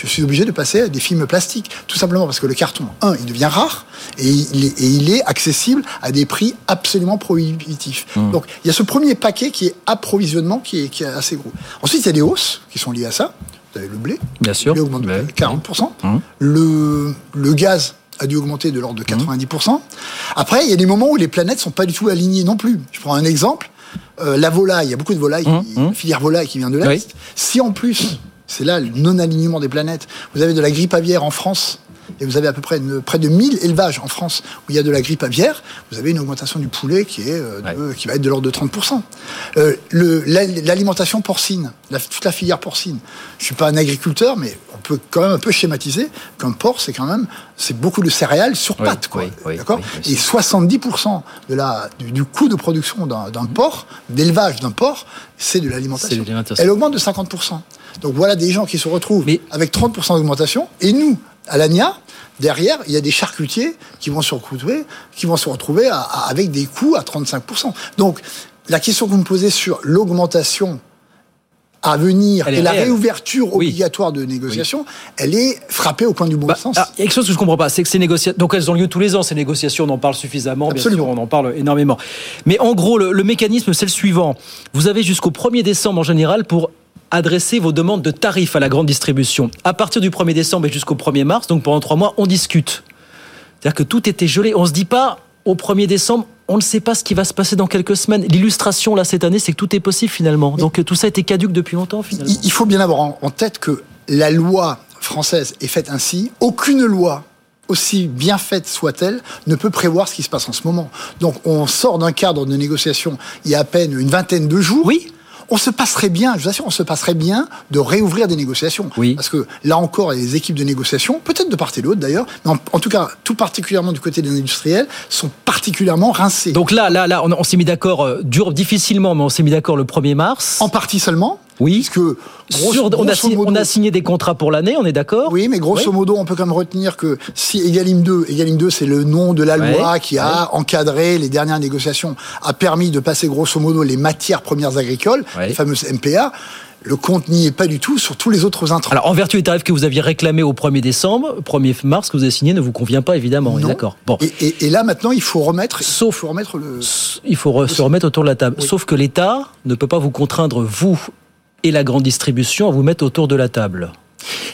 J: je suis obligé de passer à des films plastiques. Tout simplement parce que le carton, un, il devient rare et il est, et il est accessible à des prix absolument prohibitifs. Mmh. Donc, il y a ce premier paquet qui est approvisionnement qui est, qui est assez gros. Ensuite, il y a des hausses qui sont liées à ça. Vous avez le blé.
B: Bien sûr.
J: Le blé augmente de 40%. Mmh. Le, le gaz a dû augmenter de l'ordre de 90%. Mmh. Après, il y a des moments où les planètes sont pas du tout alignées non plus. Je prends un exemple. Euh, la volaille, il y a beaucoup de volailles, mmh. filière volaille qui vient de l'Est. Oui. Si en plus c'est là le non-alignement des planètes. Vous avez de la grippe aviaire en France, et vous avez à peu près une, près de 1000 élevages en France où il y a de la grippe aviaire, vous avez une augmentation du poulet qui, est, euh, de, ouais. qui va être de l'ordre de 30%. Euh, L'alimentation la, porcine, la, toute la filière porcine. Je suis pas un agriculteur, mais on peut quand même un peu schématiser qu'un porc, c'est quand même c'est beaucoup de céréales sur
B: oui,
J: pattes. Quoi,
B: oui,
J: d'accord Et 70% de la, du, du coût de production d'un porc, d'élevage d'un porc, c'est de l'alimentation. Elle augmente de 50%. Donc voilà des gens qui se retrouvent mais... avec 30% d'augmentation, et nous, à l'ANIA, derrière, il y a des charcutiers qui vont se retrouver, qui vont se retrouver à, à, avec des coûts à 35%. Donc, la question que vous me posez sur l'augmentation à venir et la réouverture obligatoire de négociations, elle est frappée au point du bon bah, sens.
B: il y a quelque chose que je comprends pas, c'est que ces négociations, donc elles ont lieu tous les ans, ces négociations, on en parle suffisamment, bien sûr, on en parle énormément. Mais en gros, le, mécanisme, c'est le suivant. Vous avez jusqu'au 1er décembre en général pour adresser vos demandes de tarifs à la grande distribution. À partir du 1er décembre et jusqu'au 1er mars, donc pendant trois mois, on discute. C'est-à-dire que tout était gelé. On se dit pas, au 1er décembre, on ne sait pas ce qui va se passer dans quelques semaines. L'illustration, là, cette année, c'est que tout est possible finalement. Donc tout ça a été caduque depuis longtemps, finalement.
J: Il faut bien avoir en tête que la loi française est faite ainsi. Aucune loi aussi bien faite soit-elle, ne peut prévoir ce qui se passe en ce moment. Donc on sort d'un cadre de négociation il y a à peine une vingtaine de jours.
B: Oui
J: on se passerait bien, je vous assure, on se passerait bien de réouvrir des négociations.
B: Oui.
J: Parce que là encore, les équipes de négociation, peut-être de part et d'autre d'ailleurs, mais en, tout cas, tout particulièrement du côté des industriels, sont particulièrement rincés.
B: Donc là, là, là, on, s'est mis d'accord, euh, dur, difficilement, mais on s'est mis d'accord le 1er mars.
J: En partie seulement.
B: Oui. Parce que on, a signé, des contrats pour l'année, on est d'accord
J: Oui, mais grosso modo, on peut quand même retenir que si Egalim 2, Egalim 2, c'est le nom de la loi qui a encadré les dernières négociations, a permis de passer grosso modo les matières premières agricoles, les fameuses MPA le compte n'y est pas du tout sur tous les autres intrants.
B: Alors, en vertu des tarifs que vous aviez réclamés au 1er décembre, 1er mars, que vous avez signé ne vous convient pas, évidemment. D'accord.
J: Bon. Et, là, maintenant, il faut remettre. Sauf. Il faut remettre le.
B: Il faut se remettre autour de la table. Sauf que l'État ne peut pas vous contraindre, vous et la grande distribution à vous mettre autour de la table.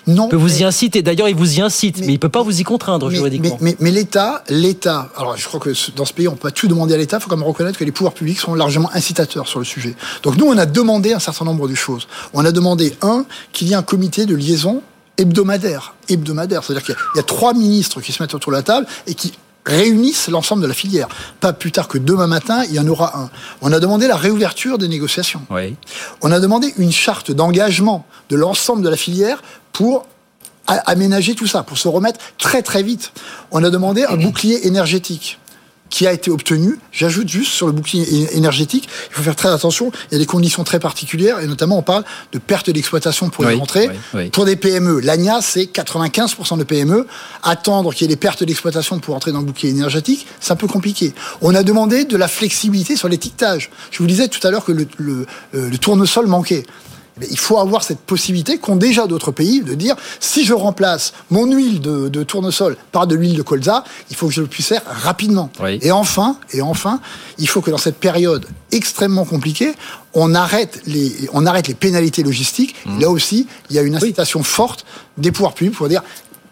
J: Non.
B: Il peut vous y inciter. D'ailleurs, il vous y incite, mais, il ne peut pas vous y contraindre juridiquement.
J: Mais, l'État, l'État. Alors, je crois que dans ce pays, on peut pas tout demander à l'État. Il faut quand même reconnaître que les pouvoirs publics sont largement incitateurs sur le sujet. Donc, nous, on a demandé un certain nombre de choses. On a demandé un qu'il y ait un comité de liaison hebdomadaire. Hebdomadaire, c'est-à-dire qu'il y, a trois ministres qui se mettent autour de la table et qui réunissent l'ensemble de la filière. Pas plus tard que demain matin, il y en aura un. On a demandé la réouverture des négociations.
B: Oui.
J: On a demandé une charte d'engagement de l'ensemble de la filière pour aménager tout ça, pour se remettre très très vite. On a demandé un bouclier énergétique qui a été obtenu. J'ajoute juste sur le bouclier énergétique, il faut faire très attention, il y a des conditions très particulières, et notamment on parle de perte d'exploitation pour les rentrées. Pour des PME, l'ANIA, c'est 95% de PME. Attendre qu'il y ait des pertes d'exploitation pour entrer dans le bouclier énergétique, c'est un peu compliqué. On a demandé de la flexibilité sur l'étiquetage. Je vous disais tout à l'heure que le, le, euh, le tournesol manquait. Il faut avoir cette possibilité qu'ont déjà d'autres pays de dire si je remplace mon huile de, tournesol par de l'huile de colza, il faut que je le puisse faire rapidement. Et enfin, et enfin, il faut que dans cette période extrêmement compliquée, on arrête les, on arrête les pénalités logistiques. Mmh. Là aussi, il y a une incitation forte des pouvoirs publics pour dire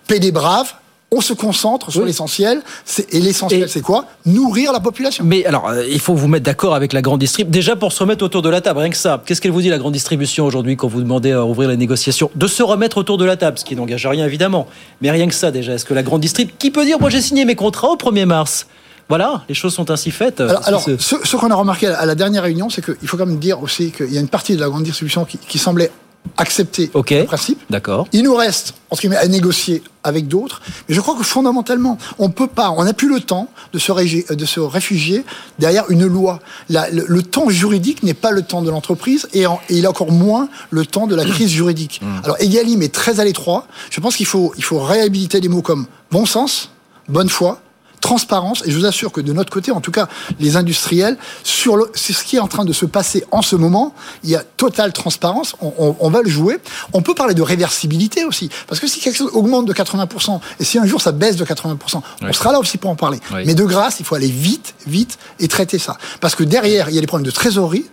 J: paix des braves, on se concentre sur l'essentiel. Et l'essentiel, c'est quoi? Nourrir la population.
B: Mais alors, euh, il faut vous mettre d'accord avec la grande distribution. Déjà, pour se remettre autour de la table, rien que ça. Qu'est-ce qu'elle vous dit, la grande distribution, aujourd'hui, quand vous demandez à ouvrir la négociation De se remettre autour de la table, ce qui n'engage rien, évidemment. Mais rien que ça, déjà. Est-ce que la grande distribution. Qui peut dire, moi, j'ai signé mes contrats au 1er mars? Voilà, les choses sont ainsi faites.
J: Alors, ce, qu'on a remarqué à la dernière réunion, c'est qu'il faut quand même dire aussi qu'il y a une partie de la grande distribution qui semblait accepter le principe.
B: D'accord.
J: Il nous reste, entre guillemets, à négocier avec d'autres. Mais je crois que fondamentalement, on peut pas, on n'a plus le temps de se, de se réfugier derrière une loi. le, temps juridique n'est pas le temps de l'entreprise et, il a encore moins le temps de la crise juridique. Mmh. Alors Egalim est très à l'étroit. Je pense qu'il faut, il faut réhabiliter des mots comme bon sens, bonne foi, transparence. Et je vous assure que de notre côté, en tout cas, les industriels, sur le, c'est ce qui est en train de se passer en ce moment. Il y a totale transparence. On, va le jouer. On peut parler de réversibilité aussi. Parce que si quelque chose augmente de 80%, et si un jour ça baisse de 80%, on sera là aussi pour en parler. Mais de grâce, il faut aller vite, vite et traiter ça. Parce que derrière, il y a des problèmes de trésorerie.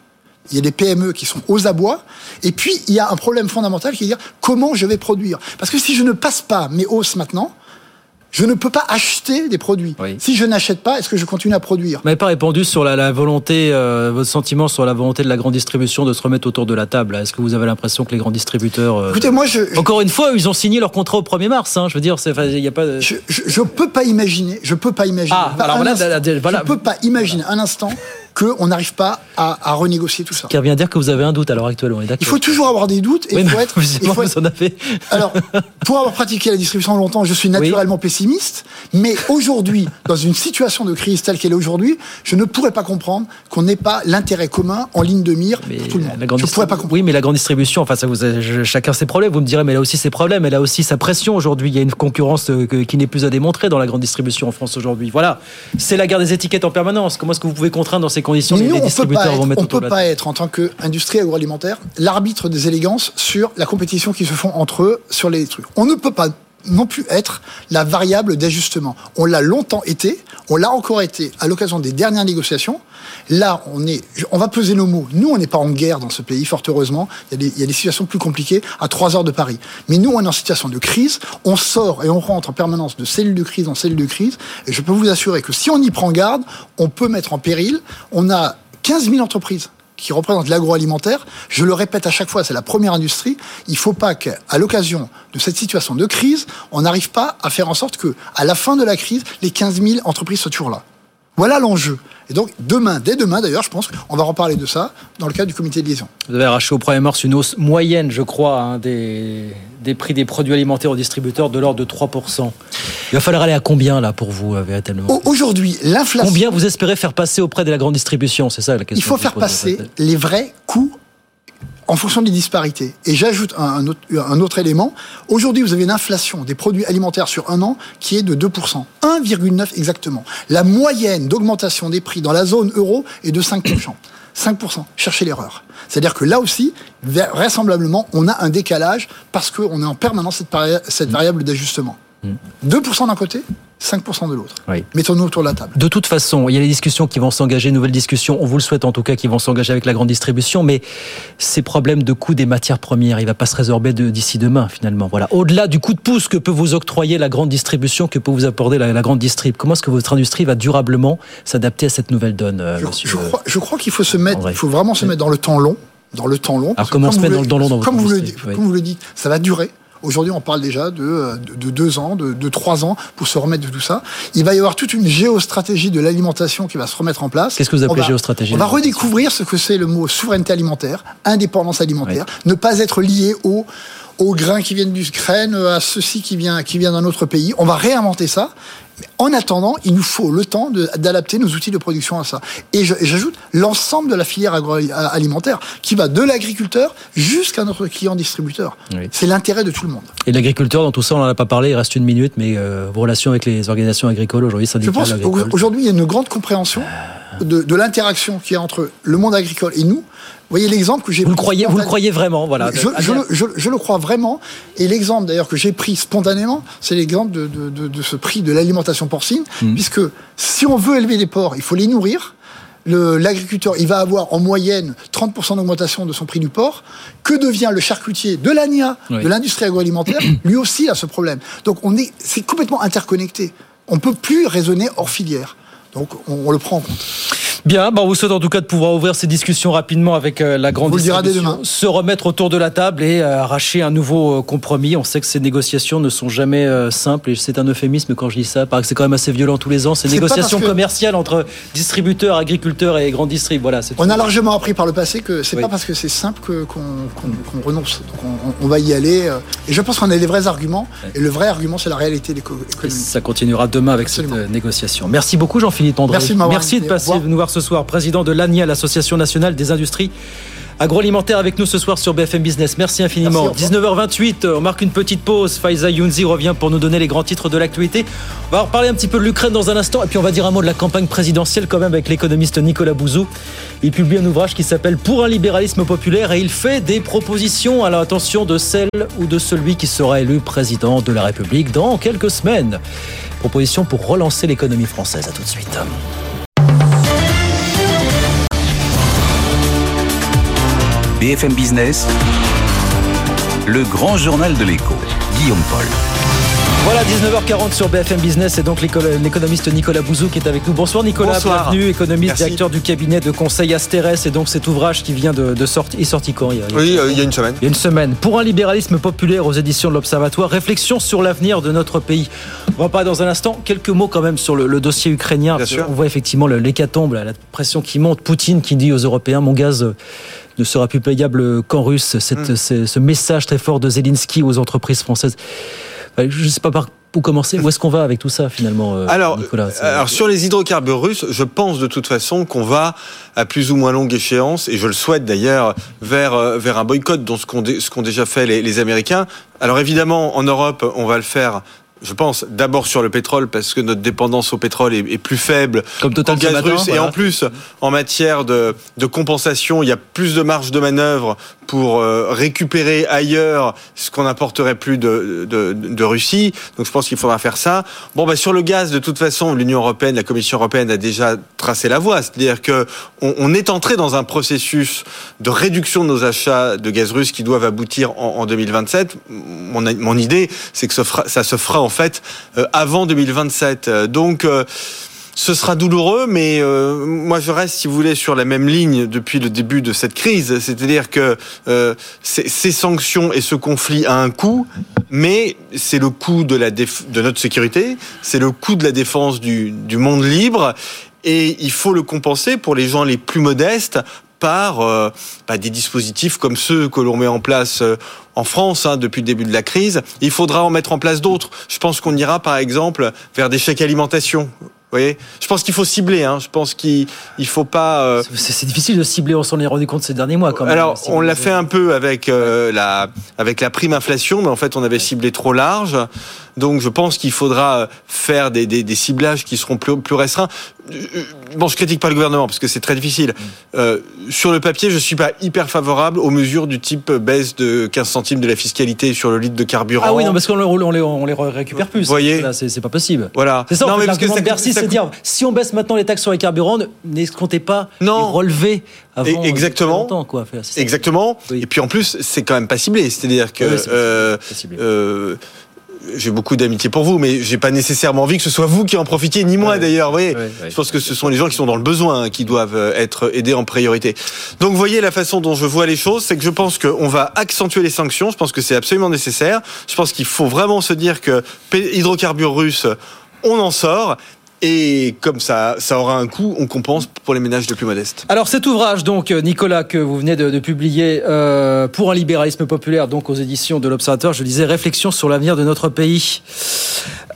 J: Il y a des PME qui sont aux abois. Et puis, il y a un problème fondamental qui est de dire comment je vais produire. Parce que si je ne passe pas mes hausses maintenant, je ne peux pas acheter des produits. Si je n'achète pas, est-ce que je continue à produire?
B: Vous n'avez pas répondu sur la, volonté, euh, votre sentiment sur la volonté de la grande distribution de se remettre autour de la table. Est-ce que vous avez l'impression que les grands distributeurs...
J: Euh, Écoutez, moi, je,
B: Encore une fois, ils ont signé leur contrat au 1er mars. Hein, je veux dire, il y a pas...
J: Je, je, peux pas imaginer, je peux pas imaginer...
B: Ah, alors voilà,
J: voilà, Je peux pas imaginer. Un instant qu'on n'arrive pas à, renégocier tout ça.
B: Qui revient dire que vous avez un doute alors actuellement.
J: Il faut toujours avoir des doutes et il faut être. Il faut être... Alors, pour avoir pratiqué la distribution longtemps, je suis naturellement pessimiste, mais aujourd'hui, dans une situation de crise telle qu'elle est aujourd'hui, je ne pourrais pas comprendre qu'on n'ait pas l'intérêt commun en ligne de mire pour tout le monde.
B: je pourrais pas comprendre. Oui, mais la grande distribution, enfin, ça vous, chacun ses problèmes. Vous me direz, mais elle a aussi ses problèmes, elle a aussi sa pression aujourd'hui. Il y a une concurrence euh, qui n'est plus à démontrer dans la grande distribution en France aujourd'hui. Voilà, c'est la guerre des étiquettes en permanence. Comment est-ce que vous pouvez contraindre dans ces ces conditions,
J: Mais
B: les,
J: nous,
B: les
J: on peut
B: distributeurs
J: pas
B: vont
J: être,
B: mettre
J: on
B: autour
J: peut pas être en tant qu'industrie agroalimentaire l'arbitre des élégances sur la compétition qui se font entre eux sur les trucs. On ne peut pas non plus être la variable d'ajustement. On l'a longtemps été, on l'a encore été à l'occasion des dernières négociations. Là, on est, on va peser nos mots. Nous, on n'est pas en guerre dans ce pays, fort heureusement. Il y, a des, situations plus compliquées à trois heures de Paris. Mais nous, on est en situation de crise. On sort et on rentre en permanence de cellule de crise en cellule de crise. Et je peux vous assurer que si on y prend garde, on peut mettre en péril. On a 15 000 entreprises qui représentent l'agroalimentaire. Je le répète à chaque fois, c'est la première industrie. Il ne faut pas qu'à l'occasion de cette situation de crise, on n'arrive pas à faire en sorte que, à la fin de la crise, les 15 000 entreprises soient toujours là. Voilà l'enjeu. Et donc, demain, dès demain d'ailleurs, je pense qu'on va reparler de ça dans le cadre du comité de liaison.
B: Vous avez arraché au 1er mars une hausse moyenne, je crois, hein, des, des prix des produits alimentaires aux distributeurs de l'ordre de 3%. Il va falloir aller à combien, là, pour vous, euh, véritablement
J: Aujourd'hui, l'inflation.
B: Combien vous espérez faire passer auprès de la grande distribution? C'est ça la question.
J: Il faut
B: que
J: faire passer les vrais coûts en fonction des disparités. Et j'ajoute un, un autre, un autre élément. Aujourd'hui, vous avez une inflation des produits alimentaires sur un an qui est de 2%. 1,9 exactement. La moyenne d'augmentation des prix dans la zone euro est de 5%. 5%. Cherchez l'erreur. C'est-à-dire que là aussi, vraisemblablement, on a un décalage parce qu'on est en permanence cette, variable d'ajustement. 2% d'un côté, 5% de l'autre.
B: Oui.
J: Mettons-nous autour de la table.
B: De toute façon, il y a les discussions qui vont s'engager, nouvelles discussions, on vous le souhaite en tout cas, qui vont s'engager avec la grande distribution, mais ces problèmes de coût des matières premières, il va pas se résorber de- d'ici demain finalement. Voilà. Au-delà du coup de pouce que peut vous octroyer la grande distribution, que peut vous apporter la, la grande distrib, comment est-ce que votre industrie va durablement s'adapter à cette nouvelle donne, euh,
J: Je,
B: monsieur
J: je crois, je crois qu'il faut se mettre, il faut vraiment se mettre dans le temps long, dans le temps long. que
B: comment on se met dans
J: le-
B: temps long dans votre
J: comme vous, le,
B: industrie,
J: dites-
B: oui.
J: comme vous le dites, ça va durer. Aujourd'hui, on parle déjà de, de, de deux ans, de, de trois ans pour se remettre de tout ça. Il va y avoir toute une géostratégie de l'alimentation qui va se remettre en place.
B: Qu'est-ce que vous appelez
J: On va-
B: géostratégie
J: On va redécouvrir ce que c'est le mot souveraineté alimentaire, indépendance alimentaire, ne pas être lié au aux grains qui viennent d'Ukraine, à ceci qui vient, qui vient d'un autre pays. On va réinventer ça. Mais en attendant, il nous faut le temps d'adapter nos outils de production à ça. Et je- j'ajoute l'ensemble de la filière agroalimentaire qui va de l'agriculteur jusqu'à notre client distributeur.
B: Oui.
J: C'est l'intérêt de tout le monde.
B: Et l'agriculteur, dans tout ça, on n'en a pas parlé, il reste une minute, mais euh, vos relations avec les organisations agricoles aujourd'hui,
J: Je
B: syndicales
J: pense qu'aujourd'hui, il y a une grande compréhension de, de l'interaction qu'il y a entre le monde agricole et nous. Vous voyez l'exemple que j'ai
B: Vous le
J: pris
B: croyez, vous le croyez vraiment, voilà.
J: Je, je le, je- je le crois vraiment. Et l'exemple d'ailleurs que j'ai pris spontanément, c'est l'exemple de, de- de- de ce prix de l'alimentation porcine,
B: Mhm.
J: puisque si on veut élever les porcs, il faut les nourrir. L'agriculteur, il va avoir en moyenne 30% d'augmentation de son prix du porc. Que devient le charcutier de l'ANIA,
B: Oui.
J: de l'industrie agroalimentaire [clears throat] Lui aussi a ce problème. Donc on est, c'est complètement interconnecté. On peut plus raisonner hors filière. Donc on, on le prend en compte.
B: Bien, bah on vous souhaite en tout cas de pouvoir ouvrir ces discussions rapidement avec euh, la grande
J: vous
B: distribution,
J: demain.
B: se remettre autour de la table et euh, arracher un nouveau euh, compromis. On sait que ces négociations ne sont jamais simples et c'est un euphémisme quand je dis ça, parce que c'est quand même assez violent tous les ans. Ces négociations
J: que-
B: commerciales entre distributeurs, agriculteurs et grands distributeurs. Voilà,
J: On a largement appris par le passé que c'est
B: Oui.
J: pas parce que c'est simple qu'on renonce. Donc on, va y aller. Et je pense qu'on a des vrais arguments. Et le vrai argument, c'est la réalité éco-
B: Et
J: économique.
B: ça continuera demain avec
J: Absolument.
B: cette négociation. Merci beaucoup Jean-Philippe André.
J: Merci de m'avoir
B: Merci de passer. Ce soir, président de l'ANIA, l'Association nationale des industries agroalimentaires avec nous ce soir sur BFM Business. Merci infiniment.
J: Merci, au
B: 19h28, on marque une petite pause. Faiza Younzi revient pour nous donner les grands titres de l'actualité. On va reparler un petit peu de l'Ukraine dans un instant et puis on va dire un mot de la campagne présidentielle quand même avec l'économiste Nicolas Bouzou. Il publie un ouvrage qui s'appelle Pour un libéralisme populaire et il fait des propositions à l'attention de celle ou de celui qui sera élu président de la République dans quelques semaines. Propositions pour relancer l'économie française. À tout de suite.
A: BFM Business, le grand journal de l'écho, Guillaume Paul.
B: Voilà, 19h40 sur BFM Business et donc l'éco- l'économiste Nicolas Bouzou qui est avec nous. Bonsoir Nicolas,
K: Bonsoir.
B: bienvenue, économiste,
K: Merci.
B: directeur du cabinet de conseil Asterès et donc cet ouvrage qui vient de, de sortir, il est sorti quand il y a-
K: Oui, euh, il y a une semaine.
B: il y a une semaine. Pour un libéralisme populaire aux éditions de l'Observatoire, réflexion sur l'avenir de notre pays. On va pas dans un instant. Quelques mots quand même sur le, le dossier ukrainien.
K: Bien sûr.
B: On voit effectivement l'hécatombe, la, la pression qui monte. Poutine qui dit aux Européens, mon gaz euh, ne sera plus payable qu'en russe. Cette-
K: Mm.
B: ce, ce message très fort de Zelensky aux entreprises françaises. Enfin, Je ne sais pas par où commencer. Où est-ce qu'on va avec tout ça finalement, euh,
K: Alors,
B: Nicolas C'est-
K: alors sur les hydrocarbures russes, je pense de toute façon qu'on va à plus ou moins longue échéance, et je le souhaite d'ailleurs, vers, euh, vers un boycott dont ce qu'ont déjà fait les, les Américains. Alors évidemment, en Europe, on va le faire je pense d'abord sur le pétrole parce que notre dépendance au pétrole est, plus faible
B: comme Total
K: gaz russe. Et en plus en matière de, de, compensation il y a plus de marge de manœuvre pour euh, récupérer ailleurs ce qu'on n'apporterait plus de, de, de, Russie. Donc je pense qu'il faudra faire ça. Bon bah sur le gaz de toute façon l'Union européenne la Commission européenne a déjà tracé la voie. C'est-à-dire que on, on, est entré dans un processus de réduction de nos achats de gaz russe qui doivent aboutir en, en 2027 mon, mon idée c'est que ça, fera, ça se fera en fait euh, avant 2027. Euh, donc euh, ce sera douloureux, mais moi je reste, si vous voulez, sur la même ligne depuis le début de cette crise. C'est-à-dire que ces sanctions et ce conflit a un coût, mais c'est le coût de, la de notre sécurité, c'est le coût de la défense du, du monde libre, et il faut le compenser pour les gens les plus modestes par euh, bah, des dispositifs comme ceux que l'on met en place euh, en France hein, depuis le début de la crise. Il faudra en mettre en place d'autres. Je pense qu'on ira par exemple vers des chèques alimentation. Vous voyez? Je pense qu'il faut cibler. Hein. Je pense qu'il il faut pas.
B: Euh... C'est difficile de cibler. On s'en est rendu compte ces derniers mois. Quand même.
K: Alors, on l'a fait un peu avec euh, la avec la prime inflation, mais en fait, on avait ciblé trop large. Donc, je pense qu'il faudra faire des, des, des, ciblages qui seront plus, plus restreints. Bon, je critique pas le gouvernement parce que c'est très difficile. Euh, sur le papier, je suis pas hyper favorable aux mesures du type baisse de 15 centimes de la fiscalité sur le litre de carburant.
B: Ah oui, non, parce qu'on on les, on les récupère plus. Vous
K: voyez,
B: c'est pas possible.
K: Voilà.
B: C'est ça. Non, mais parce que Bercy, c'est dire si on baisse maintenant les taxes sur les carburants, n'escomptez pas non. les relever avant.
K: Exactement.
B: Longtemps, quoi.
K: Exactement. Oui. Et puis en plus, c'est quand même pas ciblé. C'est-à-dire que. Oui, euh, euh, j'ai beaucoup d'amitié pour vous, mais j'ai pas nécessairement envie que ce soit vous qui en profitiez, ni moi ouais, d'ailleurs. Vous voyez, ouais, je pense que ce sont les gens qui sont dans le besoin hein, qui doivent euh, être aidés en priorité. Donc, vous voyez la façon dont je vois les choses, c'est que je pense qu'on va accentuer les sanctions. Je pense que c'est absolument nécessaire. Je pense qu'il faut vraiment se dire que hydrocarbures russes, on en sort. Et comme ça, ça aura un coût, on compense pour les ménages les plus modestes.
B: Alors cet ouvrage, donc Nicolas, que vous venez de, de publier euh, pour un libéralisme populaire, donc aux éditions de l'Observateur, je disais réflexion sur l'avenir de notre pays.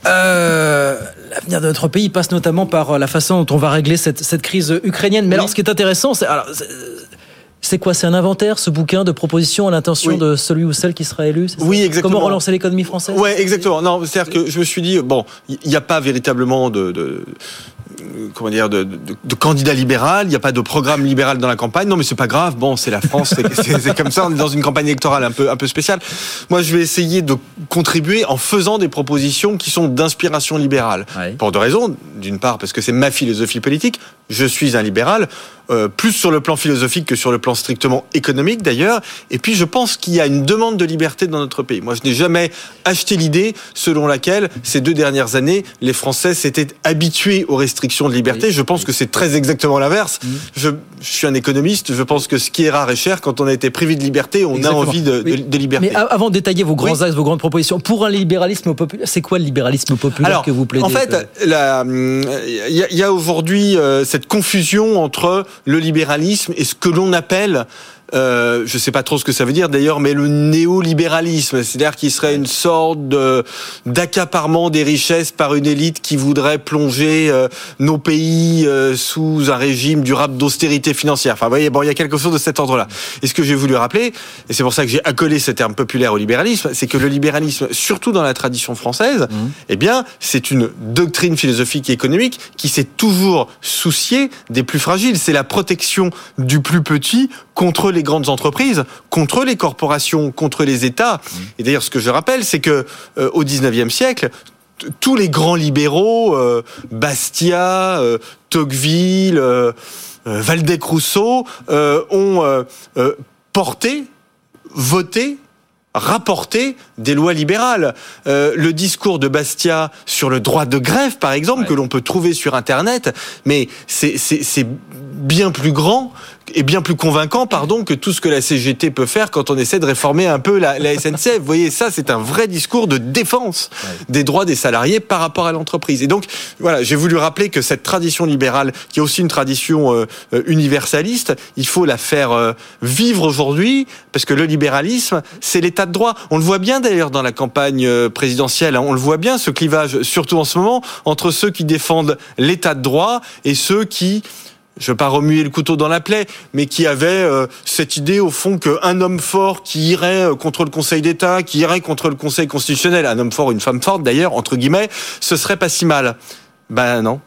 B: Euh, l'avenir de notre pays passe notamment par la façon dont on va régler cette, cette crise ukrainienne. Mais oui. alors, ce qui est intéressant, c'est alors. C'est quoi C'est un inventaire, ce bouquin de propositions à l'intention oui. de celui ou celle qui sera élu
K: Oui, exactement.
B: Comment relancer l'économie française
K: Oui, exactement. Non, c'est-à-dire que je me suis dit, bon, il n'y a pas véritablement de, de comment dire de, de, de, candidat libéral, il n'y a pas de programme libéral dans la campagne. Non, mais c'est pas grave. Bon, c'est la France, c'est comme ça. On est dans une campagne électorale un peu un peu spéciale. Moi, je vais essayer de contribuer en faisant des propositions qui sont d'inspiration libérale. Pour deux raisons. D'une part, parce que c'est ma philosophie politique. Je suis un libéral, euh, plus sur le plan philosophique que sur le plan strictement économique d'ailleurs. Et puis, je pense qu'il y a une demande de liberté dans notre pays. Moi, je n'ai jamais acheté l'idée selon laquelle ces deux dernières années, les Français s'étaient habitués aux restrictions de liberté. Oui. Je pense que c'est très exactement l'inverse. Mmh. Je, je, suis un économiste. Je pense que ce qui est rare et cher, quand on a été privé de liberté, on exactement. a envie de, oui. de, de, liberté.
B: Mais avant de détailler vos grands axes, vos grandes propositions, pour un libéralisme populaire, c'est quoi le libéralisme populaire
K: Alors,
B: que vous plaidez
K: En fait, il y, y, a aujourd'hui euh, cette confusion entre le libéralisme et ce que l'on appelle euh, je ne sais pas trop ce que ça veut dire d'ailleurs, mais le néolibéralisme, c'est-à-dire qu'il serait une sorte d'accaparement des richesses par une élite qui voudrait plonger euh, nos pays euh, sous un régime durable d'austérité financière. Enfin, vous voyez, bon, il y a quelque chose de cet ordre-là. Et ce que j'ai voulu rappeler, et c'est pour ça que j'ai accolé ce terme populaire au libéralisme, c'est que le libéralisme, surtout dans la tradition française, mmh. eh bien, c'est une doctrine philosophique et économique qui s'est toujours souciée des plus fragiles. C'est la protection du plus petit contre les grandes entreprises, contre les corporations, contre les États. Et d'ailleurs, ce que je rappelle, c'est que euh, au 19e siècle, tous les grands libéraux, euh, Bastia, euh, Tocqueville, euh, Valdec-Rousseau, ont porté, voté rapporter des lois libérales. Euh, le discours de Bastia sur le droit de grève, par exemple, ouais. que l'on peut trouver sur Internet, mais c'est bien plus grand et bien plus convaincant, pardon, que tout ce que la CGT peut faire quand on essaie de réformer un peu la, la SNCF. Vous voyez, ça, c'est un vrai discours de défense ouais. des droits des salariés par rapport à l'entreprise. Et donc, voilà, j'ai voulu rappeler que cette tradition libérale, qui est aussi une tradition euh, universaliste, il faut la faire euh, vivre aujourd'hui, parce que le libéralisme, c'est l'état de droit. On le voit bien d'ailleurs dans la campagne euh, présidentielle, hein, on le voit bien, ce clivage, surtout en ce moment, entre ceux qui défendent l'état de droit et ceux qui je veux pas remuer le couteau dans la plaie, mais qui avait euh, cette idée au fond qu'un homme fort qui irait euh, contre le Conseil d'État, qui irait contre le Conseil constitutionnel, un homme fort, une femme forte d'ailleurs, entre guillemets, ce serait pas si mal. Ben non,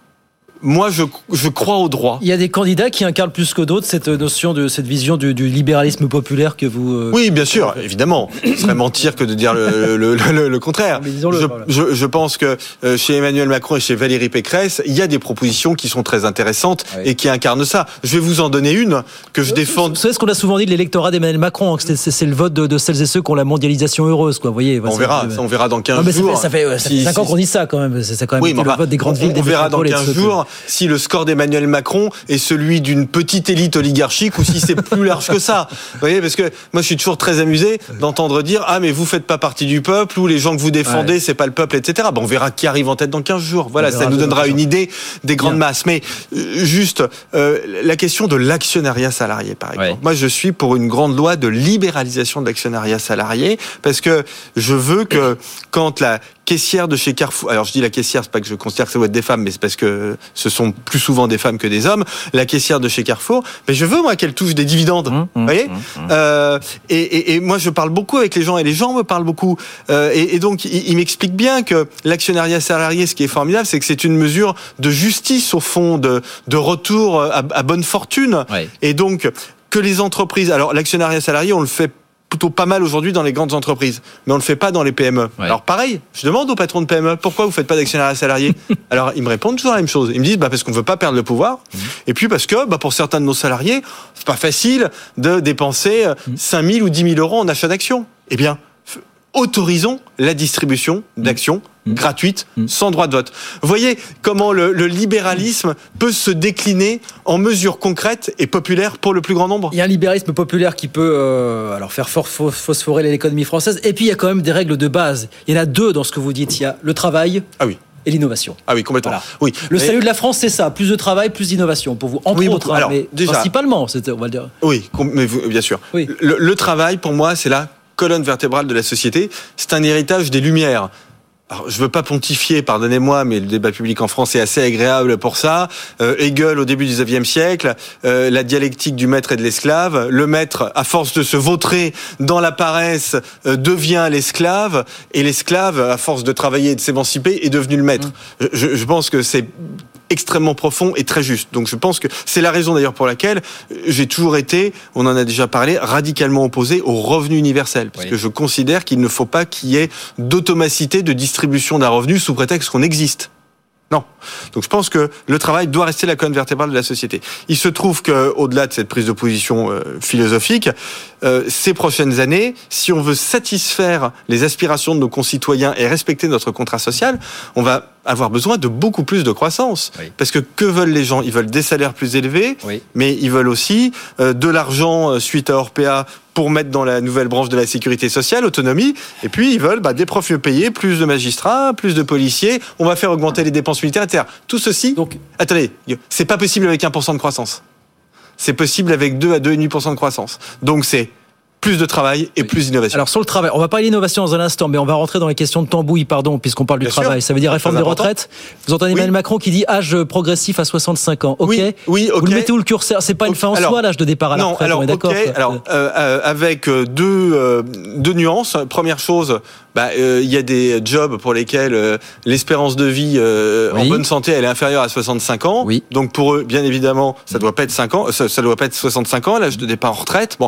K: moi, je, je, crois au droit.
B: Il y a des candidats qui incarnent plus que d'autres cette notion de cette vision du, du libéralisme populaire que vous.
K: Euh... Oui, bien sûr, évidemment. Ce serait mentir que de dire le, le, le, le contraire. Je, je, je, pense que euh, chez Emmanuel Macron et chez Valérie Pécresse, il y a des propositions qui sont très intéressantes oui. et qui incarnent ça. Je vais vous en donner une que je défends.
B: Vous savez ce qu'on a souvent dit de l'électorat d'Emmanuel Macron, hein, c'est le vote de, de, celles et ceux qui ont la mondialisation heureuse, quoi. Vous voyez.
K: On verra, ça, on verra dans 15 non, mais
B: jours.
K: Ça
B: fait, ça fait, ça fait 5 si, ans qu'on dit ça quand même. C'est quand même
K: oui,
B: le vote des grandes
K: on,
B: villes.
K: On verra dans 15 jours si le score d'Emmanuel Macron est celui d'une petite élite oligarchique ou si c'est plus large que ça. Vous voyez, parce que moi je suis toujours très amusé d'entendre dire ah mais vous faites pas partie du peuple ou les gens que vous défendez ouais. c'est pas le peuple, etc. Bon, on verra qui arrive en tête dans 15 jours. Voilà, ça nous donnera une idée des grandes Bien. masses. Mais euh, juste euh, la question de l'actionnariat salarié, par exemple. Ouais. Moi, je suis pour une grande loi de libéralisation de l'actionnariat salarié parce que je veux que quand la caissière de chez Carrefour. Alors je dis la caissière, c'est pas que je considère que ça doit être des femmes, mais c'est parce que ce sont plus souvent des femmes que des hommes. La caissière de chez Carrefour, mais je veux moi qu'elle touche des dividendes. Mmh, vous voyez mmh, mmh. Euh, et, et, et, moi je parle beaucoup avec les gens et les gens me parlent beaucoup. Euh, et, et, donc il, il m'explique bien que l'actionnariat salarié, ce qui est formidable, c'est que c'est une mesure de justice au fond, de, de retour à, à bonne fortune. Ouais. Et donc que les entreprises, alors l'actionnariat salarié, on le fait plutôt pas mal aujourd'hui dans les grandes entreprises, mais on ne le fait pas dans les PME. Ouais. Alors pareil, je demande aux patrons de PME pourquoi vous faites pas d'actionnariat salarié. [laughs] Alors ils me répondent toujours la même chose. Ils me disent bah parce qu'on veut pas perdre le pouvoir, mmh. et puis parce que bah pour certains de nos salariés, c'est pas facile de dépenser mmh. 5 000 ou 10 000 euros en achat d'actions. Eh bien, autorisons la distribution d'actions mmh. Gratuites mmh. sans droit de vote. Vous voyez comment le, le, libéralisme peut se décliner en mesures concrètes et populaires pour le plus grand nombre?
B: Il y a un libéralisme populaire qui peut euh, alors faire phosphorer l'économie française et puis il y a quand même des règles de base. Il y en a deux dans ce que vous dites. Il y a le travail.
K: Ah oui
B: et l'innovation.
K: Ah oui, complètement. Voilà. Oui.
B: Le mais... salut de la France, c'est ça. Plus de travail, plus d'innovation pour vous. Entre
K: oui,
B: autres,
K: alors,
B: mais
K: déjà,
B: principalement, on va le dire.
K: Oui, mais bien sûr. Oui. Le, le travail, pour moi, c'est la colonne vertébrale de la société. C'est un héritage des Lumières. Alors, je veux pas pontifier, pardonnez-moi, mais le débat public en France est assez agréable pour ça. Euh, Hegel au début du XIXe siècle, euh, la dialectique du maître et de l'esclave. Le maître, à force de se vautrer dans la paresse, euh, devient l'esclave, et l'esclave, à force de travailler et de s'émanciper, est devenu le maître. Mmh. Je, je pense que c'est extrêmement profond et très juste. Donc je pense que c'est la raison d'ailleurs pour laquelle j'ai toujours été, on en a déjà parlé, radicalement opposé au revenu universel. Parce oui. que je considère qu'il ne faut pas qu'il y ait d'automacité de distribution d'un revenu sous prétexte qu'on existe. Non. Donc je pense que le travail doit rester la colonne vertébrale de la société. Il se trouve que, au-delà de cette prise de position euh, philosophique, euh, ces prochaines années, si on veut satisfaire les aspirations de nos concitoyens et respecter notre contrat social, on va avoir besoin de beaucoup plus de croissance. Oui. Parce que que veulent les gens? Ils veulent des salaires plus élevés, oui. mais ils veulent aussi euh, de l'argent euh, suite à Orpea pour mettre dans la nouvelle branche de la sécurité sociale, autonomie, et puis ils veulent bah, des profs mieux payés, plus de magistrats, plus de policiers, on va faire augmenter les dépenses militaires, etc. Tout ceci, Donc, attendez, c'est pas possible avec 1% de croissance. C'est possible avec 2 à 2,5% de croissance. Donc c'est plus de travail et oui. plus d'innovation.
B: Alors sur le travail, on va parler d'innovation dans un instant, mais on va rentrer dans les questions de tambouille, pardon, puisqu'on parle du travail. Ça veut dire réforme des retraites. Vous entendez Emmanuel oui. Macron qui dit âge progressif à 65 ans. Ok.
K: Oui, oui okay.
B: Vous le mettez où le curseur? C'est pas une fin en
K: alors,
B: soi l'âge de départ à la
K: non,
B: retraite.
K: Alors,
B: on est d'accord.
K: Okay. Alors euh, euh, avec deux euh, deux nuances. Première chose, bah, euh, il y a des jobs pour lesquels l'espérance de vie en bonne santé elle est inférieure à 65 ans.
B: Oui.
K: Donc pour eux, bien évidemment, ça doit pas être 5 ans, ça, ça doit pas être 65 ans l'âge de départ en retraite. Bon,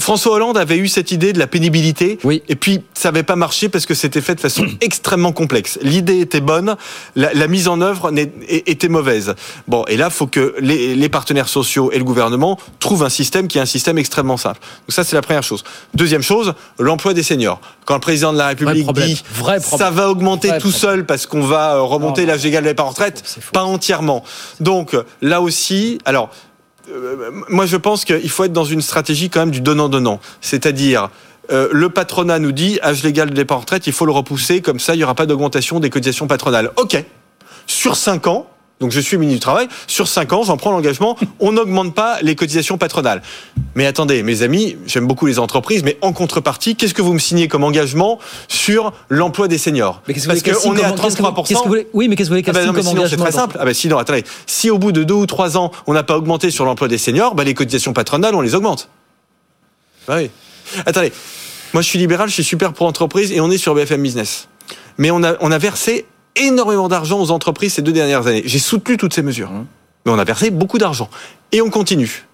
K: François Hollande avait eu cette idée de la pénibilité.
B: Oui.
K: Et puis ça n'avait pas marché parce que c'était fait de façon [clears throat] extrêmement complexe. L'idée était bonne, la, la, mise en œuvre était mauvaise. Bon, et là, faut que les, les, partenaires sociaux et le gouvernement trouvent un système qui est un système extrêmement simple. Donc ça, c'est la première chose. Deuxième chose, l'emploi des seniors. Quand le président de la République
B: Vrai
K: dit
B: Vrai
K: ça va augmenter
B: Vrai
K: tout
B: problème.
K: seul parce qu'on va remonter l'âge légal de départ en retraite, pas entièrement. Donc là aussi, alors euh, moi je pense qu'il faut être dans une stratégie quand même du donnant-donnant. C'est-à-dire euh, le patronat nous dit âge légal de départ en retraite, il faut le repousser, comme ça il n'y aura pas d'augmentation des cotisations patronales. Ok, sur 5 ans, Donc je suis ministre du Travail. Sur 5 ans, j'en prends l'engagement. On n'augmente pas les cotisations patronales. Mais attendez, mes amis, j'aime beaucoup les entreprises, mais en contrepartie, qu'est-ce que vous me signez comme engagement sur l'emploi des seniors?
B: Parce qu'on est à 33%. oui, mais qu'est-ce que vous voulez ah
K: bah engagement C'est très simple. Ah bah sinon, attendez, si au bout de 2 ou 3 ans, on n'a pas augmenté sur l'emploi des seniors, bah les cotisations patronales, on les augmente. Bah oui. Attendez, moi je suis libéral, je suis super pour entreprise et on est sur BFM Business. Mais on a, on a versé énormément d'argent aux entreprises ces deux dernières années. J'ai soutenu toutes ces mesures. Mmh. Mais on a versé beaucoup d'argent. Et on continue.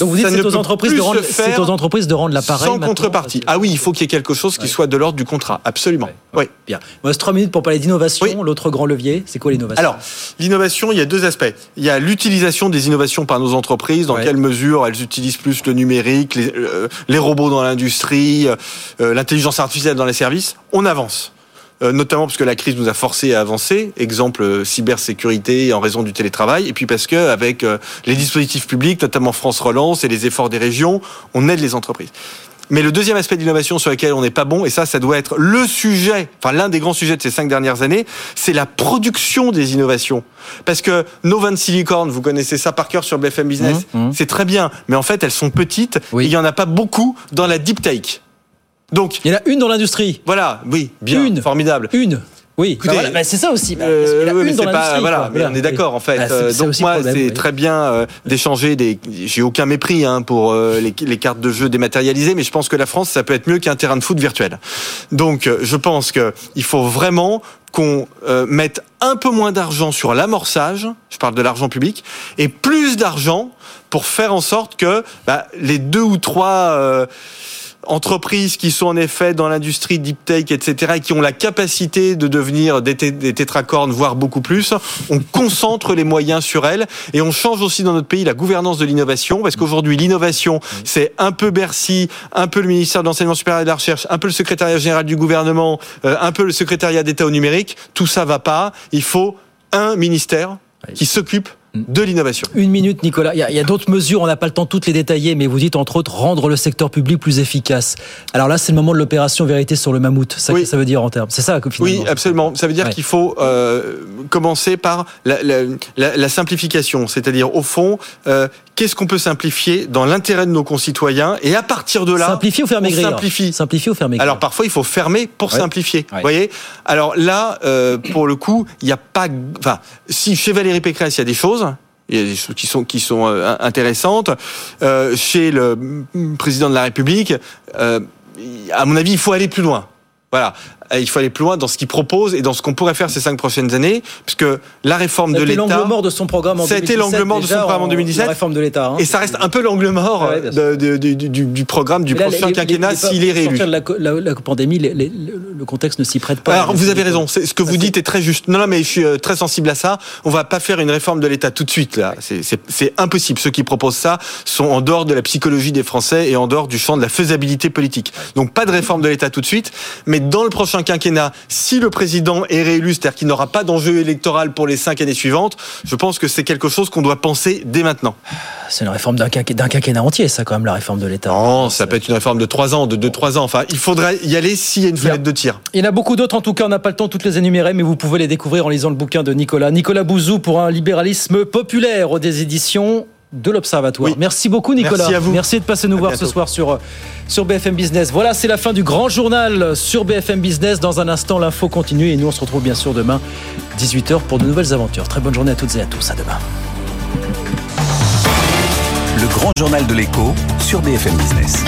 B: Donc vous dites c'est aux, entreprises de rendre, aux entreprises de rendre l'appareil
K: sans contrepartie. Ah oui, il faut qu'il y ait quelque chose qui soit de l'ordre du contrat, absolument. Oui.
B: Bien. Il me reste trois minutes pour parler d'innovation. L'autre grand levier, c'est quoi l'innovation?
K: Alors, l'innovation, il y a deux aspects. Il y a l'utilisation des innovations par nos entreprises. Dans quelle mesure elles utilisent plus le numérique, les, euh, les robots dans l'industrie, euh, l'intelligence artificielle dans les services. On avance. Euh, notamment parce que la crise nous a forcé à avancer, exemple euh, cybersécurité en raison du télétravail, et puis parce que avec euh, les dispositifs publics, notamment France Relance et les efforts des régions, on aide les entreprises. Mais le deuxième aspect d'innovation sur lequel on n'est pas bon, et ça, ça doit être le sujet, enfin l'un des grands sujets de ces cinq dernières années, c'est la production des innovations. Parce que nos 26 licornes, vous connaissez ça par cœur sur BFM Business, mmh, mmh. c'est très bien, mais en fait elles sont petites, il n'y en a pas beaucoup dans la deep take.
B: Donc, il y en a une dans l'industrie.
K: Voilà, oui, bien, une, formidable.
B: Une. Oui, bah bah, c'est ça aussi. Bah,
K: euh, oui, mais pas, voilà, mais on est d'accord en fait. Euh, donc moi, c'est très bien euh, d'échanger des. J'ai aucun mépris hein, pour les, les, cartes de jeu dématérialisées, mais je pense que la France, ça peut être mieux qu'un terrain de foot virtuel. Donc, je pense que il faut vraiment qu'on mette un peu moins d'argent sur l'amorçage. Je parle de l'argent public et plus d'argent pour faire en sorte que bah, les deux ou trois entreprises qui sont en effet dans l'industrie deep tech, etc., et qui ont la capacité de devenir des, tétracornes, voire beaucoup plus, on concentre les moyens sur elles et on change aussi dans notre pays la gouvernance de l'innovation, parce qu'aujourd'hui, l'innovation, c'est un peu Bercy, un peu le ministère de l'Enseignement supérieur et de la Recherche, un peu le secrétariat général du gouvernement, euh, un peu le secrétariat d'État au numérique. Tout ça va pas. Il faut un ministère qui s'occupe de l'innovation.
B: Une minute, Nicolas. Il y a, d'autres mesures, on n'a pas le temps de toutes les détailler, mais vous dites entre autres rendre le secteur public plus efficace. Alors là, c'est le moment de l'opération vérité sur le mammouth. Ça, ça veut dire en termes. C'est ça
K: finalement. Oui, absolument. Ça veut dire qu'il faut euh, commencer par la, simplification, c'est-à-dire au fond, euh, qu'est-ce qu'on peut simplifier dans l'intérêt de nos concitoyens et à partir de là
B: simplifier ou faire maigrir simplifie
K: simplifier ou faire maigrir alors parfois il faut fermer pour simplifier vous voyez alors là euh, pour le coup il n'y a pas enfin si chez Valérie Pécresse il y a des choses il y a des choses qui sont qui sont euh, intéressantes. Euh, chez le président de la République euh, à mon avis il faut aller plus loin. Voilà il faut aller plus loin dans ce qu'il propose et dans ce qu'on pourrait faire ces cinq prochaines années, puisque la réforme de l'État.
B: l'angle mort de son programme en 2017. Ça a été l'angle mort de son programme en 2017. La réforme de l'État. Hein.
K: Et ça reste un peu l'angle mort du, programme du prochain quinquennat s'il est réélu.
B: La, la, pandémie, le contexte ne s'y prête pas.
K: Alors vous avez raison. Ce que vous dites est très juste. Non, non, mais je suis euh, très sensible à ça. On va pas faire une réforme de l'État tout de suite là. C'est impossible. Ceux qui proposent ça sont en dehors de la psychologie des Français et en dehors du champ de la faisabilité politique. Donc pas de réforme de l'État tout de suite, mais dans le prochain quinquennat si le président est réélu, c'est-à-dire qu'il n'aura pas d'enjeu électoral pour les cinq années suivantes, je pense que c'est quelque chose qu'on doit penser dès maintenant.
B: C'est une réforme d'un quinquennat entier, ça, quand même, la réforme de l'État.
K: Non, ça peut être une réforme de trois ans, de deux, trois ans. Enfin, il faudrait y aller s'il y a une fenêtre de tir.
B: Il y en a beaucoup d'autres, en tout cas, on n'a pas le temps de toutes les énumérer, mais vous pouvez les découvrir en lisant le bouquin de Nicolas. Nicolas Bouzou pour un libéralisme populaire des éditions de l'Observatoire. Merci beaucoup Nicolas.
K: Merci à vous.
B: Merci de passer nous voir ce soir sur, sur BFM Business. Voilà, c'est la fin du grand journal sur BFM Business. Dans un instant, l'info continue et nous on se retrouve bien sûr demain 18h pour de nouvelles aventures. Très bonne journée à toutes et à tous. À demain.
A: Le grand journal de l'écho sur BFM Business.